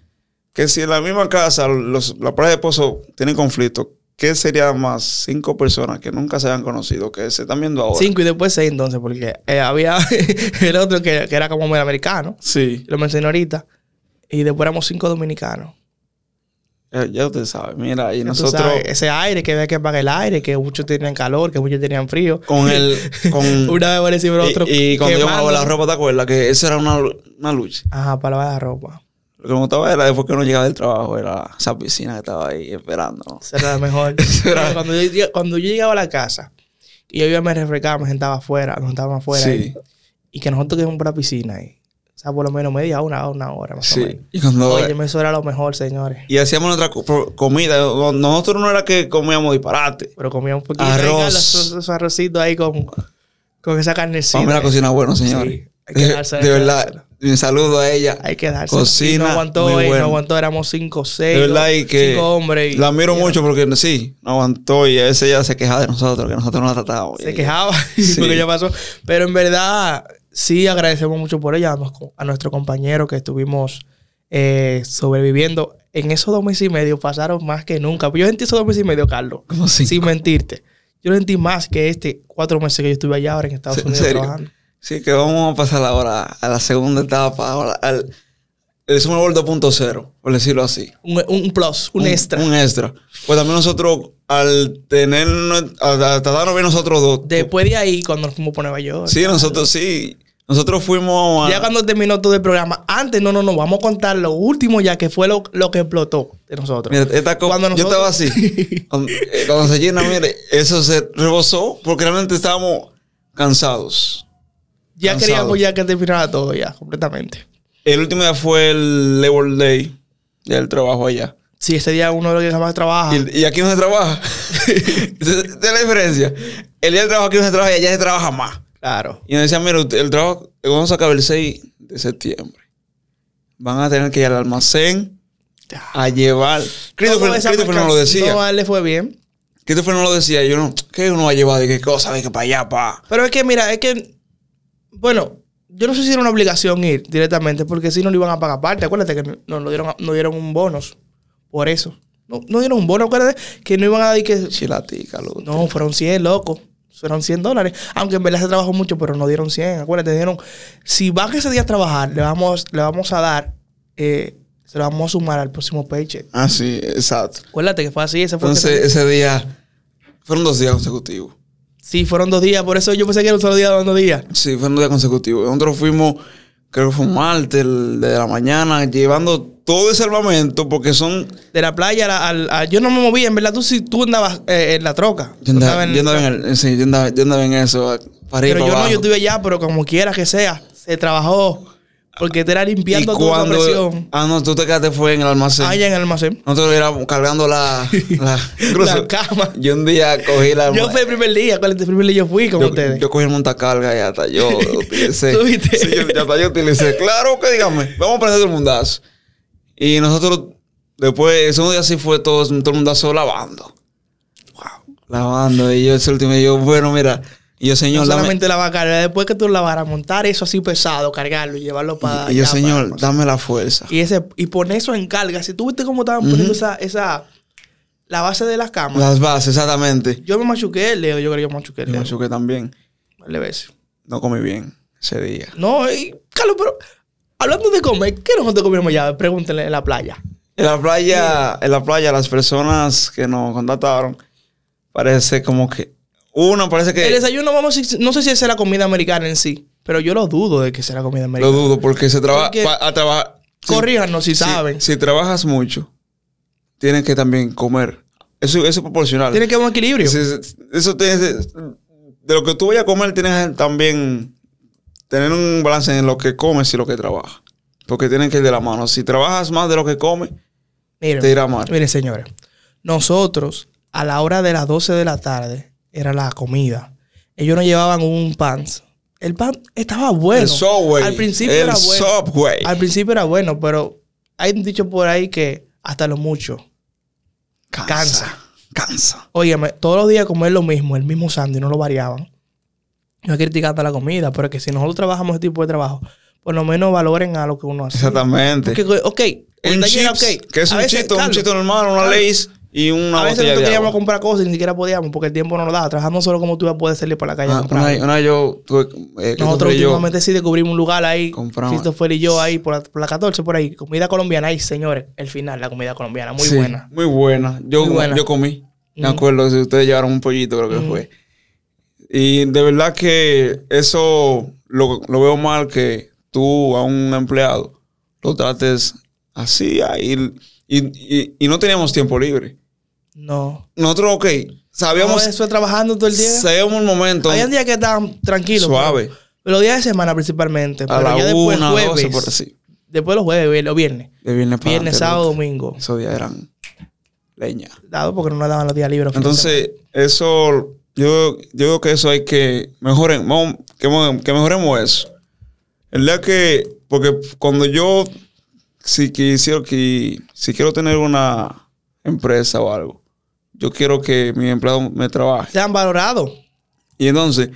que si en la misma casa los, la pareja de esposo tienen conflicto, ¿qué sería más? Cinco personas que nunca se hayan conocido, que se están viendo ahora. Cinco y después seis entonces, porque eh, había el otro que, que, era como muy americano. Sí. Lo mencioné ahorita. Y después éramos cinco dominicanos. Ya, usted sabe, mira, y nosotros... ese aire, que ve que apaga el aire, que muchos tenían calor, que muchos tenían frío. Con el... Con, una vez por otro. Y, cuando yo me lavaba la ropa, ¿te acuerdas? Que eso era una, una lucha. Ajá, para lavar la ropa. Lo que me gustaba era después que uno llegaba del trabajo, era esa piscina que estaba ahí esperando. Eso era lo mejor. cuando, yo, cuando yo llegaba a la casa y yo iba a me refrescaba, me sentaba afuera, nos sentábamos afuera. Sí. y que nosotros quedamos por la piscina ahí sea, por lo menos media una, una hora más o menos. Y cuando, Oye, eso era lo mejor, señores. Y hacíamos nuestra comida. Nosotros no era que comíamos disparate. Pero comíamos un poquito arroz. esos, arrocitos ahí con, con esa carnecita. Vamos a la cocina bueno, señores. hay que darse, de, verdad, un saludo a ella. Hay que darse. Cocina. Y no aguantó, muy no aguantó, éramos cinco, seis. De verdad, y que cinco hombres. la admiro mucho porque sí, no aguantó y a veces ella se quejaba de nosotros, que nosotros no la tratábamos. Se quejaba sí. porque ya pasó. Pero en verdad, sí agradecemos mucho por ella, a nuestro compañero que estuvimos eh, sobreviviendo. En esos dos meses y medio pasaron más que nunca. Yo sentí esos dos meses y medio, Carlos. Sin mentirte. Yo sentí más que este cuatro meses que yo estuve allá ahora en Estados Unidos trabajando. Sí, que vamos a pasar ahora a la segunda etapa. Ahora, el Summer 2.0, por decirlo así. Un, un plus, un, extra. Un extra. Pues también nosotros, al tener, al tratarnos bien nosotros dos. Después de ahí, cuando nos fuimos por Nueva York. Sí, nosotros sí. Nosotros fuimos a... Ya cuando terminó todo el programa. Antes, no, no, no. Vamos a contar lo último ya, que fue lo, lo que explotó de nosotros. Mira, esta cuando nosotros... Yo estaba así. cuando, eh, cuando, se llena, mire, eso se rebosó porque realmente estábamos cansados. Ya queríamos ya que terminara todo ya, completamente. El último día fue el Labor Day. Ya el trabajo allá. Sí, ese día uno de los que más trabaja. ¿Y, aquí no se trabaja? Esa es la diferencia. El día del trabajo aquí no se trabaja y allá se trabaja más. Claro. Y nos decían, mira, el trabajo, vamos a acabar el 6 de septiembre. Van a tener que ir al almacén a llevar. Christopher, no lo decía. No, a él le fue bien. Christopher no lo decía. Yo no, ¿qué uno va a llevar? ¿De qué cosa? ¿De qué para allá, pa? Pero es que, mira, es que, bueno, yo no sé si era una obligación ir directamente, porque si no lo iban a pagar aparte. Acuérdate que no, no, dieron, no dieron un bonus por eso. No, no dieron un bono, acuérdate que no iban a dar que. Chilatica, No, fueron 100, loco fueron 100 dólares. Aunque en verdad se trabajó mucho, pero no dieron 100. Acuérdate, dijeron, si vas ese día a trabajar, le vamos, le vamos a dar, eh, se lo vamos a sumar al próximo paycheck. Ah, sí, exacto. Acuérdate que fue así. Ese fue Entonces, ese día, fueron dos días consecutivos. Sí, fueron dos días. Por eso yo pensé que era un solo día, dos días. Sí, fueron dos días consecutivos. Nosotros fuimos, creo que fue un martes de la mañana, llevando todo ese armamento porque son... De la playa al... yo no me movía, en verdad tú sí tú andabas eh, en la troca. Yo andaba, en, yo andaba en, el, sí, yo andaba, yo andaba en eso. Para pero yo no, yo estuve allá, pero como quiera que sea, se trabajó porque te era limpiando toda la presión. Ah, no, tú te quedaste fue en el almacén. Ah, ya en el almacén. Nosotros éramos cargando la, la, la cama. Yo un día cogí la. Yo fui el primer día, ¿cuál es el primer día yo fui con ustedes? Yo cogí el montacarga y hasta yo utilicé. ¿Tú viste? Sí, yo, hasta yo utilicé. Claro que dígame, vamos a prender el mundazo. Y nosotros, después, ese día sí fue todo, todo el mundazo lavando. Wow. Lavando. Y yo ese último, y yo, bueno, mira. Y yo, señor, no solamente la cargar, después que tú la vas a montar eso así pesado, cargarlo y llevarlo para. Y yo, señor, dame la fuerza. Y ese y poner eso en carga. Si tú viste cómo estaban poniendo esa, esa. La base de las camas. Las bases, exactamente. Yo me machuqué, Leo. Yo creo que yo me machuqué. Yo me machuqué también. Vale, ves. No comí bien ese día. No, y, Carlos, pero. Hablando de comer, ¿qué nosotros comimos ya? Pregúntenle en la playa. En la playa, en la playa, las personas que nos contactaron, parece como que uno parece que. El desayuno, vamos, no sé si es la comida americana en sí, pero yo lo dudo de que sea la comida americana. Lo dudo porque se trabaja. A trabajar. Corríjanos si, saben. Si trabajas mucho, tienes que también comer. Eso, es proporcional. Tiene que haber un equilibrio. Eso, tienes. De lo que tú vayas a comer, tienes también tener un balance en lo que comes y lo que trabajas. Porque tienen que ir de la mano. Si trabajas más de lo que comes, te irá mal. Miren, señores. Nosotros, a la hora de las 12 de la tarde, era la comida. Ellos nos llevaban un pan. El pan estaba bueno. El Subway. Al principio era bueno. Al principio era bueno, pero hay un dicho por ahí que hasta lo mucho cansa. Cansa. Óyeme, todos los días comer lo mismo, el mismo sándwich, no lo variaban. No criticando la comida, pero que si nosotros trabajamos ese tipo de trabajo, por lo menos valoren a lo que uno hace. Exactamente. Porque, ok, un chips, que es un chito, un chito normal, una Lays y una A veces nosotros queríamos comprar cosas y ni siquiera podíamos porque el tiempo no nos daba. Trabajando solo como tú puedes salir por la calle a ah, comprar. Una, yo, eh, nosotros últimamente sí descubrimos un lugar ahí. Compramos. fue y yo ahí por la, por la 14, por ahí. Comida colombiana. Ahí, señores, el final, la comida colombiana. Muy buena. Muy buena. Yo, yo comí. Me acuerdo si ustedes llevaron un pollito, creo que fue. Y de verdad que eso lo, lo veo mal que tú a un empleado lo trates así ahí. Y, y no teníamos tiempo libre. No. Nosotros, ok, sabíamos. No, eso trabajando todo el día. Sabíamos un momento. Había días que estaban tranquilos. Suave. Pero, los días de semana principalmente. A la después una, jueves. por así. Después los jueves, los viernes. De viernes para Viernes, sábado, domingo. Esos días eran leña. Dado porque no nos daban los días libres. Entonces, eso. Yo, yo digo que eso hay que mejoren, que, que mejoremos eso. El día que, porque cuando yo, si quisiera, que, si quiero tener una empresa o algo, yo quiero que mi empleado me trabaje. Sean valorados. Y entonces,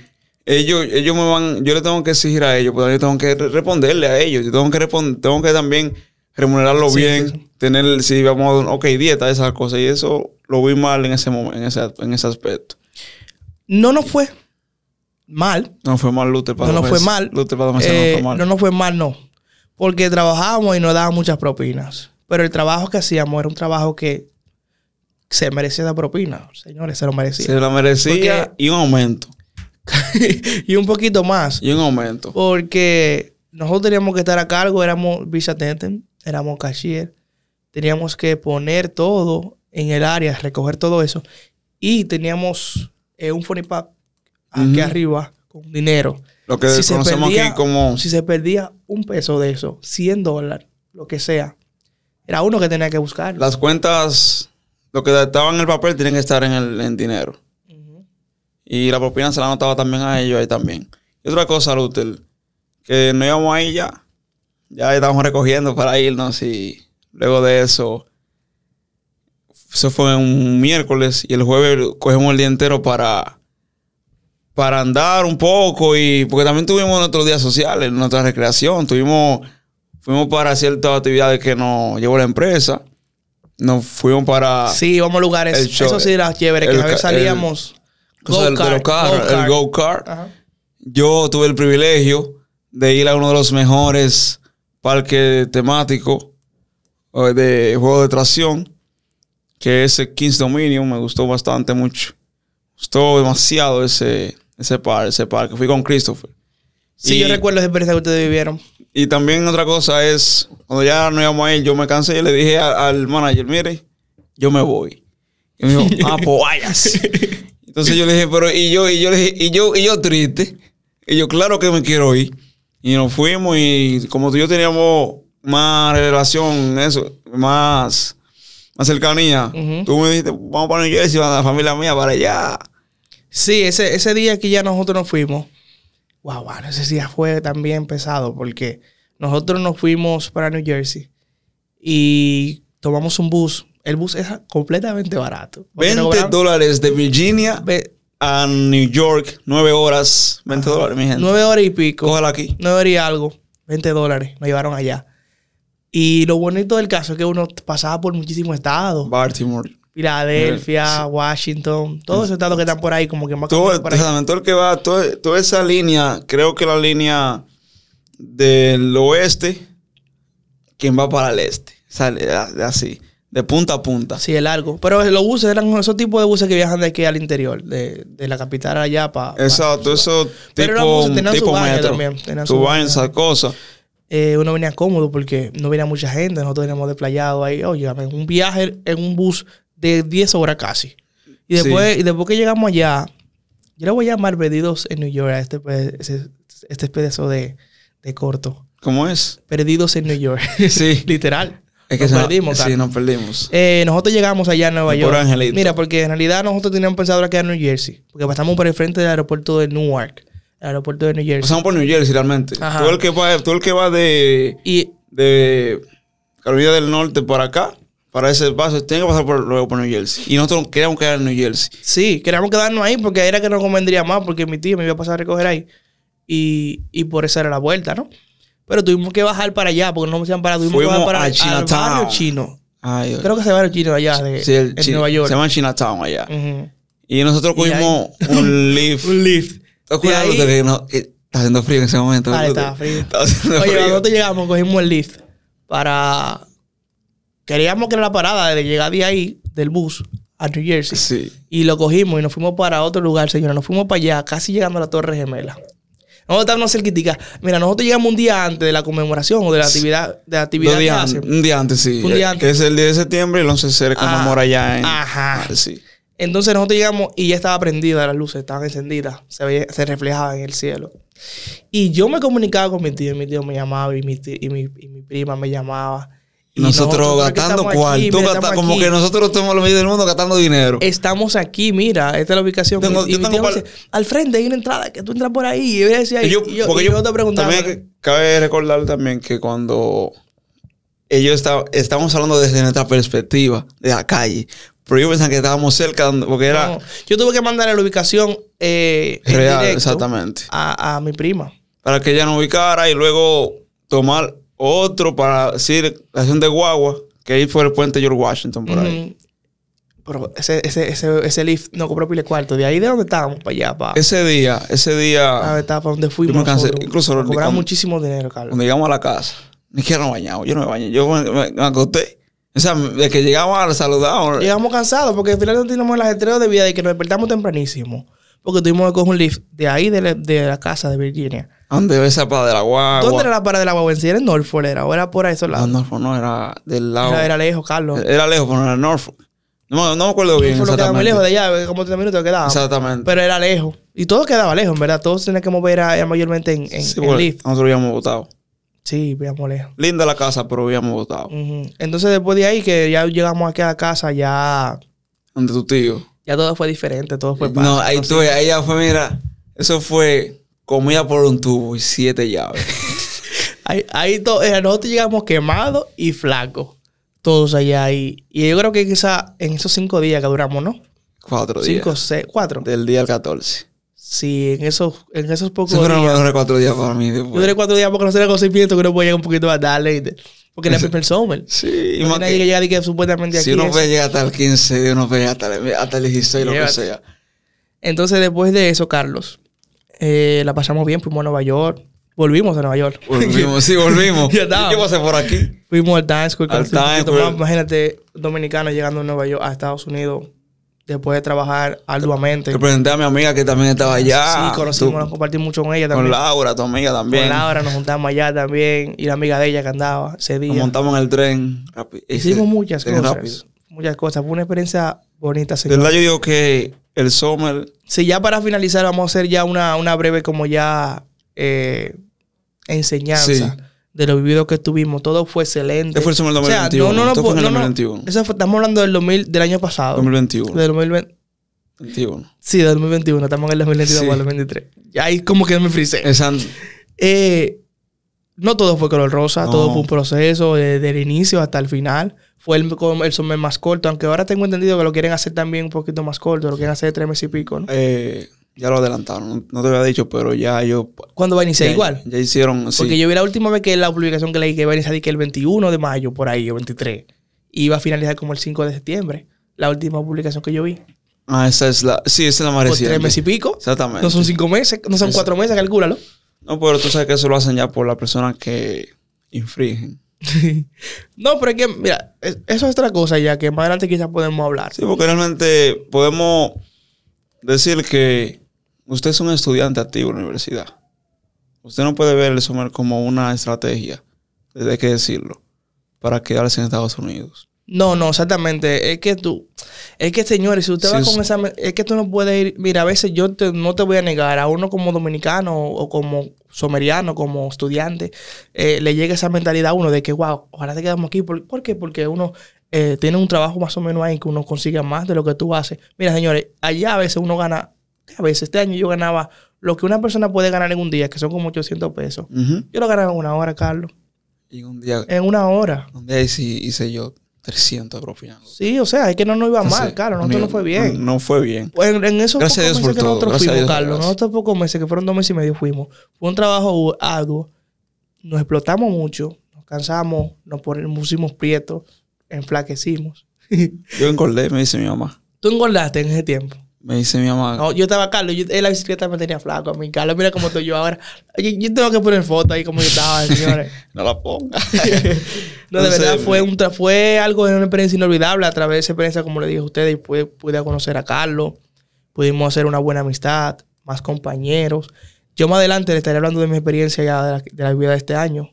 ellos, ellos me van, yo le tengo que exigir a ellos, pero yo tengo que responderle a ellos. Yo tengo que responder, tengo que también remunerarlo bien, tener, si vamos, ok, dieta, esas cosas. Y eso lo vi mal en ese momento, en ese, en ese aspecto. No nos fue mal. No fue mal, Luther No nos fue mal. Luther para no fue eh, mal. No nos fue mal, no. Porque trabajábamos y nos daban muchas propinas. Pero el trabajo que hacíamos era un trabajo que se merecía esa propina. Señores, se lo merecía. Se lo merecía y un aumento. y un poquito más. Y un aumento. Porque nosotros teníamos que estar a cargo, éramos vice attendant, éramos cashier. Teníamos que poner todo en el área, recoger todo eso. Y teníamos eh, un funny pack aquí arriba con dinero. Lo que conocemos aquí como... Si se perdía un peso de eso, 100 dólares, lo que sea, era uno que tenía que buscar. Las cuentas, lo que estaban en el papel, tienen que estar en el dinero. Y la propina se la anotaba también a ellos ahí también. Y otra cosa, Luther, que no íbamos ahí ya. Ya estábamos recogiendo para irnos y luego de eso, eso fue un miércoles y el jueves cogemos el día entero para, para andar un poco y porque también tuvimos nuestros días sociales, nuestra recreación, tuvimos, fuimos para ciertas actividades que nos llevó la empresa. Nos fuimos para... Sí, íbamos a lugares. eso sí era chévere, que a veces salíamos el go-kart. Yo tuve el privilegio de ir a uno de los mejores parques temáticos de juego de tracción, que es el Kings Dominion. Me gustó bastante mucho. Me gustó demasiado ese, ese, par, ese parque. Fui con Christopher. Sí, yo recuerdo esa experiencia que ustedes vivieron. Y también otra cosa es, cuando ya no íbamos a ir, yo me cansé y le dije al, manager, mire, yo me voy. Y me dijo, ah, pues vayas. Entonces yo le dije, pero y yo, y yo le dije, y yo, y yo triste. Y yo, claro que me quiero ir. Y nos fuimos y como tú y yo teníamos más relación, eso, más, más cercanía, tú me dijiste, vamos para New Jersey, a la familia mía para allá. Sí, ese, ese día que ya nosotros nos fuimos, wow, wow, ese día fue también pesado porque nosotros nos fuimos para New Jersey y tomamos un bus el bus es completamente barato. 20 dólares de Virginia a New York, 9 horas, 20 dólares, mi gente. 9 horas y pico. Cójala aquí. 9 horas y algo, 20 dólares, nos llevaron allá. Y lo bonito del caso es que uno pasaba por muchísimos estados. Baltimore. Filadelfia, Washington, todos esos estados que están por ahí, como que más todo, por todo el que va, toda esa línea, creo que la línea del oeste, quien va para el este, sale así de punta a punta. Sí, es largo. Pero los buses eran esos tipos de buses que viajan de aquí al interior, de, de la capital allá para. Exacto, eso tipo, tipo metro. También, su baño, esas cosas. Eh, uno venía cómodo porque no venía mucha gente, nosotros veníamos desplayado ahí. Oye, un viaje en un bus de 10 horas casi. Y después, y después que llegamos allá, yo le voy a llamar Perdidos en New York a este, este pedazo de, de corto. ¿Cómo es? Perdidos en New York. Sí. Literal. Es que nos perdimos. Sí, nos perdimos. Eh, nosotros llegamos allá a Nueva York. Mira, porque en realidad nosotros teníamos pensado quedar en New Jersey. Porque pasamos por el frente del aeropuerto de Newark. El aeropuerto de New Jersey. Pasamos por New Jersey realmente. Tú el que va, tú el que va de, y, de Carolina del Norte para acá, para ese paso, tiene que pasar por, luego por New Jersey. Y nosotros queríamos quedar en New Jersey. Sí, queríamos quedarnos ahí porque era que nos convendría más, porque mi tío me iba a pasar a recoger ahí. Y, y por eso era la vuelta, ¿no? Pero tuvimos que bajar para allá porque no nos habían parado. Tuvimos que bajar para al barrio chino. Creo que se va el chino allá de en Nueva York. Se llama Chinatown allá. Y nosotros cogimos un lift. un lift. que no, está haciendo frío en ese momento. Ah, estaba frío. Oye, cuando nosotros llegamos, cogimos el lift para... Queríamos que era la parada de llegar de ahí, del bus, a New Jersey. Sí. Y lo cogimos y nos fuimos para otro lugar, señora. Nos fuimos para allá, casi llegando a la Torre Gemela. Vamos a estarnos cerquitica. Mira, nosotros llegamos un día antes de la conmemoración o de la actividad, de la actividad que Un día antes, sí. Un día eh, antes. Que es el 10 de septiembre y el 11 se conmemora ya en... Ajá. Ah, sí. Entonces nosotros llegamos y ya estaba prendida las luces, estaban encendidas, se, se reflejaba en el cielo. Y yo me comunicaba con mi tío, mi tío me llamaba y mi, y mi, y mi prima me llamaba. Nosotros, gastando cuarto, como que nosotros tenemos lo medio del mundo gastando dinero. Estamos aquí, mira, esta es la ubicación. y yo tengo al frente hay una entrada que tú entras por ahí. Y, decía, y yo, y yo, porque yo, te preguntaba. También cabe recordar también que cuando ellos estaban, estamos hablando desde nuestra perspectiva, de la calle. Pero yo pensaba que estábamos cerca, porque era... yo tuve que mandarle la ubicación eh, Real, exactamente. A, a mi prima. Para que ella nos ubicara y luego tomar otro para decir la estación de Guagua, que ahí fue el puente George Washington por ahí. Pero ese, ese, ese, ese lift no compró pile cuarto. De ahí de donde estábamos, para allá, para. Ese día, ese día. A ver, estaba para donde fuimos. Me cansé. Incluso. Cobraba muchísimo dinero, Carlos. Cuando llegamos a la casa, ni siquiera no bañado. Yo no me bañé. Yo me, me acosté. O sea, de que llegamos, saludamos. Llegamos cansados porque al final no teníamos el ajetreo de vida y que nos despertamos tempranísimo. Porque tuvimos que coger un lift de ahí, de la, de la casa de Virginia. ¿Dónde ves esa parada de la guagua? ¿Dónde era la parada de la guagua? ¿En sí era en Norfolk era? ¿O era por ahí esos No, lados? Norfolk no, era del lado. Era, era lejos, Carlos. Era lejos, pero no era Norfolk. No, no me acuerdo bien. Norfolk quedaba muy lejos de allá, como 30 minutos quedábamos. Exactamente. Pero era lejos. Y todo quedaba lejos, en verdad. Todos tenían que mover a, mayormente en, en, Sí, en lift. nosotros habíamos votado. Sí, veamos lejos. Linda la casa, pero habíamos votado. Entonces, después de ahí, que ya llegamos aquí a la casa, ya, Donde tu tío. ya todo fue diferente. Todo fue no, paz. ahí tú, ves, ahí ya fue, mira. Eso fue comida por un tubo y siete llaves. Ahí, ahí to- eh, nosotros llegamos quemados y flacos. Todos allá ahí. Y yo creo que quizá en esos cinco días que duramos, ¿no? Cuatro días. Cinco, seis, cuatro. Del día al 14. Sí, en esos, en esos pocos fueron los días. mejores cuatro días para mí. Yo duré cuatro días porque no sé el conocimiento que uno puede llegar un poquito más tarde. Porque era el primer summer. Sí, y No más nadie que- que llega y que supuestamente aquí si uno puede llegar hasta el 15, uno puede llegar hasta el, hasta el 16, lo que sea. Entonces, después de eso, Carlos, eh, la pasamos bien. Fuimos a Nueva York. Volvimos a Nueva York. Volvimos, sí, volvimos. ¿Qué pasé por aquí? Fuimos al Times Square. Al Times Square. Imagínate, dominicanos llegando a Nueva York, a Estados Unidos, después de trabajar arduamente. Te presenté a mi amiga que también estaba allá. sí, conocimos, nos compartimos mucho con ella Con también. Laura, tu amiga también. Con Laura nos juntamos allá también. Y la amiga de ella que andaba ese Nos día. montamos en el tren. Hicimos muchas tren cosas. rápido. Muchas cosas. Fue una experiencia bonita, De verdad yo digo que el summer... Sí, ya para finalizar, vamos a hacer ya una, una breve como ya eh, enseñanza Sí. de lo vivido que tuvimos. Todo fue excelente. Fue el summer O sea, 2021. no, no, no, Esto fue en el no, no. 2021. Eso fue- estamos hablando del 2000, del año pasado. 2021. Del 2020. 21. Sí, del 2021. Estamos en el 2022 Sí. para el 2023. Ya ahí como que me frisé. Esa- Eh, no todo fue color rosa. No. Todo fue un proceso desde el inicio hasta el final. Fue el, el más corto. Aunque ahora tengo entendido que lo quieren hacer también un poquito más corto. Lo quieren hacer de tres meses y pico, ¿no? eh, ya lo adelantaron. No, te había dicho, pero ya yo... ¿Cuándo va a iniciar ya, igual? Ya hicieron... Sí. Porque yo vi la última vez que la publicación que leí que iba a iniciar que el 21 de mayo, por ahí, o 23. Y iba a finalizar como el 5 de septiembre. La última publicación que yo vi. Ah, esa es la... Sí, esa es la más reciente. tres meses y pico. Exactamente. No son cinco meses, no son cuatro meses, calcúlalo. No, pero tú sabes que eso lo hacen ya por las personas que infringen. No, pero es que, mira, es- eso es otra cosa ya que más adelante quizás podemos hablar. Sí, porque realmente podemos decir que usted es un estudiante activo en la universidad. Usted no puede ver el summer como una estrategia, hay que decirlo, para quedarse en Estados Unidos. No, no, exactamente. Es que tú, es que señores, si usted Sí, va con esa, es que tú no puedes ir, mira, a veces yo te- no te voy a negar, a uno como dominicano o como someriano, como estudiante, eh, le llega esa mentalidad a uno de que, wow, ojalá te quedamos aquí. ¿Por, ¿por qué? Porque uno eh, tiene un trabajo más o menos ahí que uno consiga más de lo que tú haces. Mira, señores, allá a veces uno gana, a veces este año yo ganaba lo que una persona puede ganar en un día, que son como 800 pesos. Yo lo ganaba en una hora, Carlos. Y un día, En una hora. un día hice, hice yo 300 propinados. Sí, o sea, es que no nos iba mal, Carlos. Nosotros no fue bien. No, no fue bien. Pues en, en esos Gracias a pocos meses que todo, nosotros gracias fuimos, Carlos, nosotros pocos meses, que fueron dos meses y medio fuimos, fue un trabajo arduo. Nos explotamos mucho, nos cansamos, nos pusimos prietos, enflaquecimos. Yo engordé, me dice mi mamá. Tú engordaste en ese tiempo. Me dice mi mamá. No, yo estaba, Carlos, yo, en la bicicleta me tenía flaco a mí. Carlos, mira cómo estoy yo ahora. Yo, yo tengo que poner foto ahí como yo estaba, señores. No la ponga. No, de verdad fue, un fue algo de una experiencia inolvidable. A través de esa experiencia, como le dije a ustedes, pude, pude conocer a Carlos, pudimos hacer una buena amistad, más compañeros. Yo más adelante le estaré hablando de mi experiencia ya de la, de la vida de este año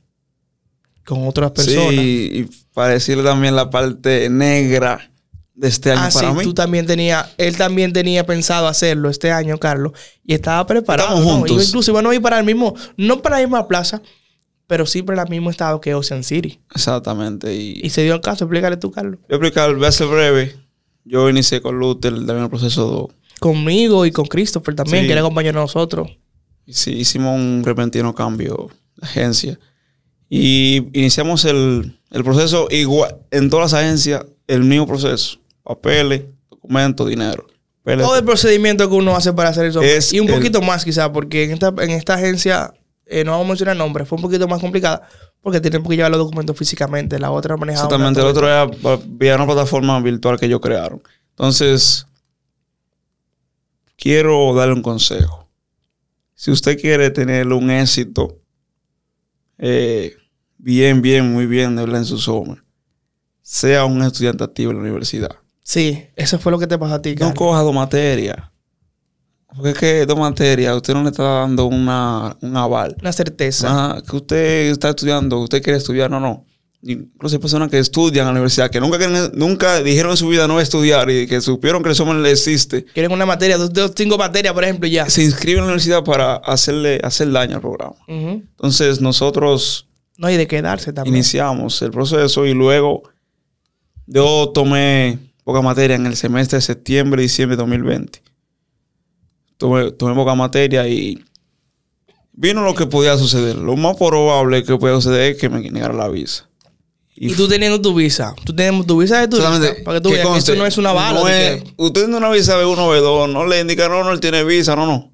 con otras personas. Sí, y para decirle también la parte negra de este año ah, sí, para mí. tú también tenía, él también tenía pensado hacerlo este año, Carlos, y estaba preparado. Estamos ¿no? juntos. Iba incluso iban a ir para el mismo, no para la misma plaza, pero sí para el mismo estado que Ocean City. Exactamente. Y, Y se dio el caso, explícale tú, Carlos. a explicar, voy a ser breve. Yo inicié con Luther también el proceso Conmigo y con Christopher también, Sí. que era compañero de nosotros. Sí, hicimos un repentino cambio de agencia. Y iniciamos el, el proceso igual en todas las agencias, el mismo proceso. Papeles, documentos, dinero. Papeles, Todo el procedimiento que uno hace para hacer eso. Es y un el- poquito más quizás, porque en esta, en esta agencia, eh, no vamos a mencionar nombres, fue un poquito más complicada, porque tenemos que llevar los documentos físicamente. La otra manejaba. Exactamente, el otro era vía una plataforma virtual que ellos crearon. Entonces, quiero darle un consejo. Si usted quiere tener un éxito eh, bien, bien, muy bien de en su Sommer, sea un estudiante activo en la universidad. Sí, eso fue lo que te pasó a ti. No coja dos materias. Porque es que dos materias, usted no le está dando una, un aval. Una certeza. Ah, que usted está estudiando, usted quiere estudiar, no, no. Incluso hay personas que estudian en la universidad, que nunca, nunca dijeron en su vida no estudiar y que supieron que el Sommer le existe. Quieren una materia, dos, dos, cinco materias, por ejemplo, ya. Se inscriben en la universidad para hacerle hacer daño al programa. Entonces, nosotros. No hay de quedarse también. Iniciamos el proceso y luego yo tomé poca materia en el semestre de septiembre, diciembre de 2020. Tomé, tomé poca materia y vino lo que podía suceder. Lo más probable que pueda suceder es que me negara la visa. Y, tú teniendo tu visa. Tú tienes tu visa de tu Para que tú veas que eso no es una bala. usted tiene una visa B1 o B2. No le indica, no, no, él tiene visa. No, no.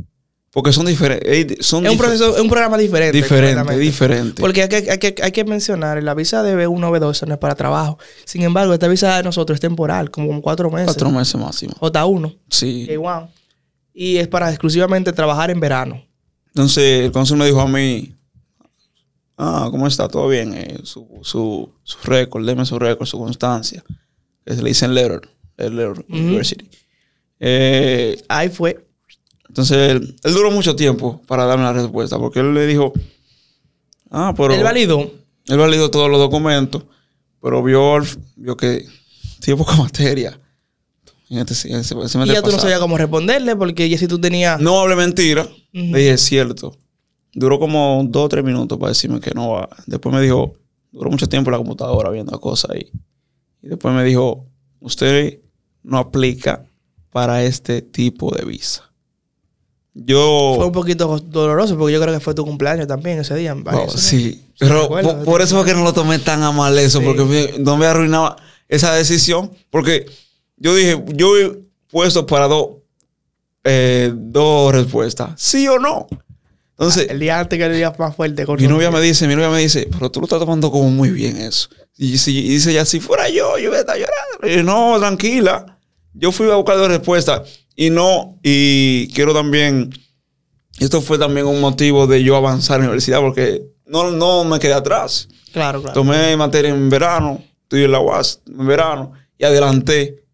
Porque son diferentes. Son es, un proceso, es un programa diferente. Diferente, diferente. Porque hay que, hay, que, hay que mencionar, la visa de B1 o B2 no es para trabajo. Sin embargo, esta visa de nosotros es temporal, como cuatro meses. Cuatro meses máximo. J1. Sí. Igual. Y es para exclusivamente trabajar en verano. Entonces, el cónsul me dijo a mí, Ah, ¿cómo está? ¿Todo bien? Eh, su, su, su récord, deme su récord, su constancia. Que se le dice en Letter, Letter University. Eh, Ahí fue. Entonces, él, duró mucho tiempo para darme la respuesta, porque él le dijo, ah, pero... Él validó. Él validó todos los documentos, pero vio, vio que tiene poca materia. Este, y ya tú no sabías cómo responderle, porque ya si tú tenías... No hable mentira. Le dije, es cierto. Duró como dos o tres minutos para decirme que no va. Después me dijo, duró mucho tiempo en la computadora viendo cosas ahí. Y después me dijo, usted no aplica para este tipo de visa. Yo... Fue un poquito doloroso porque yo creo que fue tu cumpleaños también ese día. Oh, sí, pero por, eso fue que no lo tomé tan a mal eso, porque no me arruinaba esa decisión. Porque yo dije, yo he puesto para dos, eh, dos respuestas, sí o no. Entonces, el día antes que el día más fuerte. mi novia me dice, mi novia me dice, pero tú lo estás tomando como muy bien eso. Y, dice ya, si fuera yo, yo voy a estar llorando. Y no, tranquila. Yo fui a buscar la respuesta. Y no, y quiero también, esto fue también un motivo de yo avanzar en la universidad porque no, no me quedé atrás. Claro, claro. Tomé materia en verano, estudié en la UAS en verano y adelanté.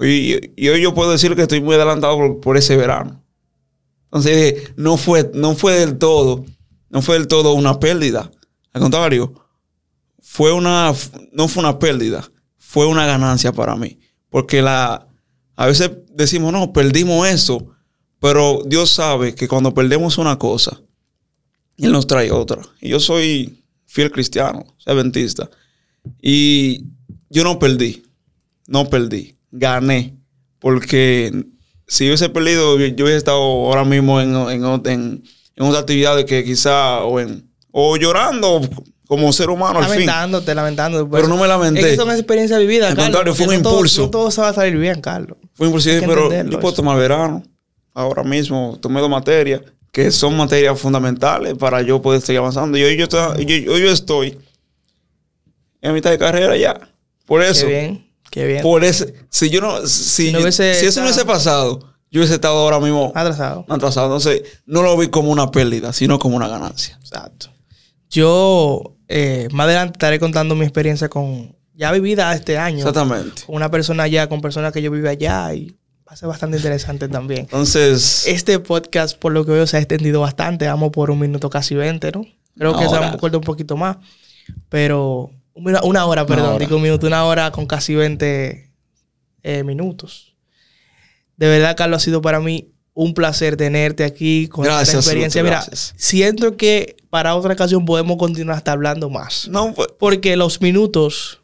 Y, hoy yo puedo decir que estoy muy adelantado por ese verano. Entonces no fue, no fue del todo, no fue del todo una pérdida. Al contrario, fue una, no fue una pérdida, fue una ganancia para mí. Porque la, a veces decimos, no, perdimos eso, pero Dios sabe que cuando perdemos una cosa, Él nos trae otra. Y yo soy fiel cristiano, adventista. Y yo no perdí, no perdí, gané. Porque si hubiese perdido, yo hubiese estado ahora mismo en, en, en, en otra actividad que quizá, o, en, o llorando como ser humano al Lamentándote, lamentándote. Pues. Pero no me lamenté. Es que son experiencias vividas, Al contrario, fue un impulso. no todo se va a salir bien, Carlos. Fue un impulso, pero yo puedo tomar verano. Ahora mismo tomé dos materias que son materias fundamentales para yo poder seguir avanzando. Y hoy yo, estoy, yo, yo estoy en mitad de carrera ya. Por eso. Qué bien. Qué bien. Por ese, si yo no, si, si, eso no hubiese pasado, yo hubiese estado ahora mismo atrasado. Atrasado. Entonces, no lo vi como una pérdida, sino como una ganancia. Exacto. Yo eh, más adelante estaré contando mi experiencia con, ya vivida este año. Exactamente. Con una persona allá, con personas que yo vivo allá y va a ser bastante interesante también. Entonces. Este podcast, por lo que veo, se ha extendido bastante. Vamos por un minuto casi 20, ¿no? Creo que se va a un poquito más. Pero una, hora, perdón, digo un minuto, una hora con casi 20 eh, minutos. De verdad, Carlos, ha sido para mí un placer tenerte aquí con esta experiencia. Mira, siento que para otra ocasión podemos continuar hasta hablando más. No, pues, porque los minutos,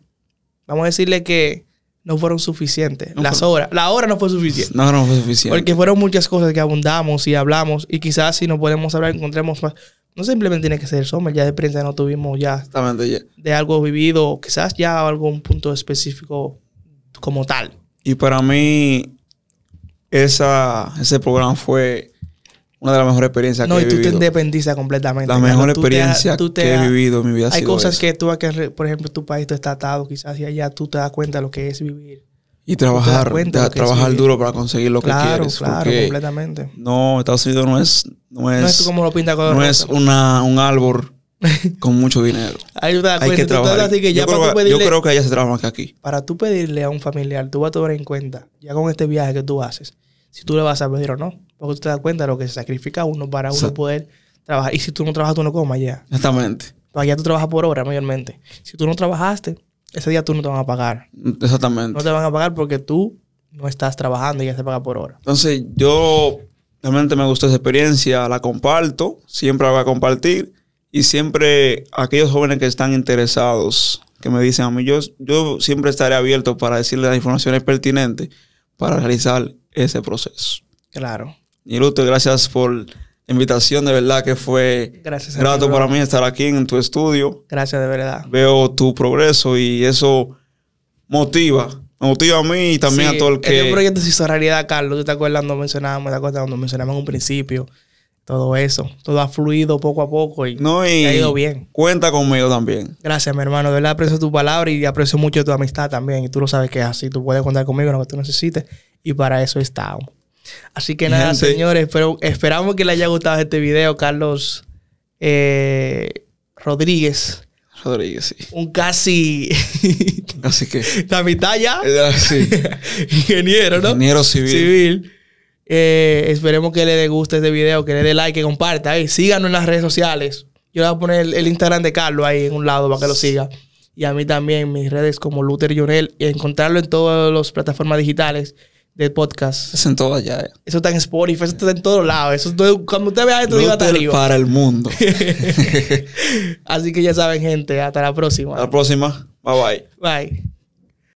vamos a decirle que no fueron suficientes. Las horas, la hora no fue suficiente. No, no fue suficiente. Porque fueron muchas cosas que abundamos y hablamos y quizás si no podemos hablar encontremos más no simplemente tiene que ser Sommer, ya de prensa no tuvimos ya, de algo vivido, quizás ya algún punto específico como tal. Y para mí, esa, ese programa fue una de las mejores experiencias que he vivido. No, y tú te independizas completamente. La mejor experiencia que he vivido en mi vida. Hay cosas que tú, que, por ejemplo, tu país está atado, quizás y allá tú te das cuenta de lo que es vivir. Y trabajar, trabajar duro para conseguir lo que quieres. Claro, completamente. No, Estados Unidos no es... No es, como lo pinta No es una, un árbol con mucho dinero. Ahí tú te das Hay cuenta. que Tú trabajar. así que ya yo, para creo, tú que- yo pedirle, creo que allá se trabaja más que aquí. para tú pedirle a un familiar, tú vas a tomar en cuenta, ya con este viaje que tú haces, si tú le vas a pedir o no. Porque tú te das cuenta de lo que se sacrifica uno para uno poder trabajar. Y si tú no trabajas, tú no comas ya. Exactamente. Allá tú trabajas por hora mayormente. Si tú no trabajaste, ese día tú no te van a pagar. Exactamente. No te van a pagar porque tú no estás trabajando y ya se paga por hora. Entonces, yo realmente me gustó esa experiencia, la comparto, siempre la voy a compartir. Y siempre aquellos jóvenes que están interesados, que me dicen a mí, yo, yo siempre estaré abierto para decirles las informaciones pertinentes para realizar ese proceso. Claro. Y Luther, gracias por la invitación, de verdad que fue Gracias. grato ti, para mí estar aquí en tu estudio. Gracias de verdad. Veo tu progreso y eso motiva. Me motiva a mí y también Sí, a todo el Este que... proyecto se hizo realidad, Carlos. ¿Tú te acuerdas cuando mencionábamos, te acuerdas cuando mencionamos en un principio? Todo eso. Todo ha fluido poco a poco y, No, y y ha ido bien. cuenta conmigo también. Gracias, mi hermano. De verdad aprecio tu palabra y aprecio mucho tu amistad también. Y tú lo sabes que es así. Tú puedes contar conmigo en lo que tú necesites. Y para eso estamos. Así que nada, Gente. señores. Pero esperamos que les haya gustado este video, Carlos eh, Rodríguez. Rodríguez, sí. Un casi Así que... la mitad ya. eh, sí. Ingeniero, ¿no? Ingeniero civil. Civil. Eh, esperemos que le guste este video, que le dé like, que comparta. Síganos en las redes sociales. Yo le voy a poner el, el Instagram de Carlos ahí en un lado para que lo siga. Y a mí también, mis redes como Luther Jonel. Y encontrarlo en todas las plataformas digitales de podcast. Es en todas ya. eh. Eso está en Spotify, eso está en todos lados. Eso todo- cuando usted vea esto, diga hasta arriba. para el mundo. Así que ya saben, gente. Hasta la próxima. Hasta la próxima. Bye bye. Bye.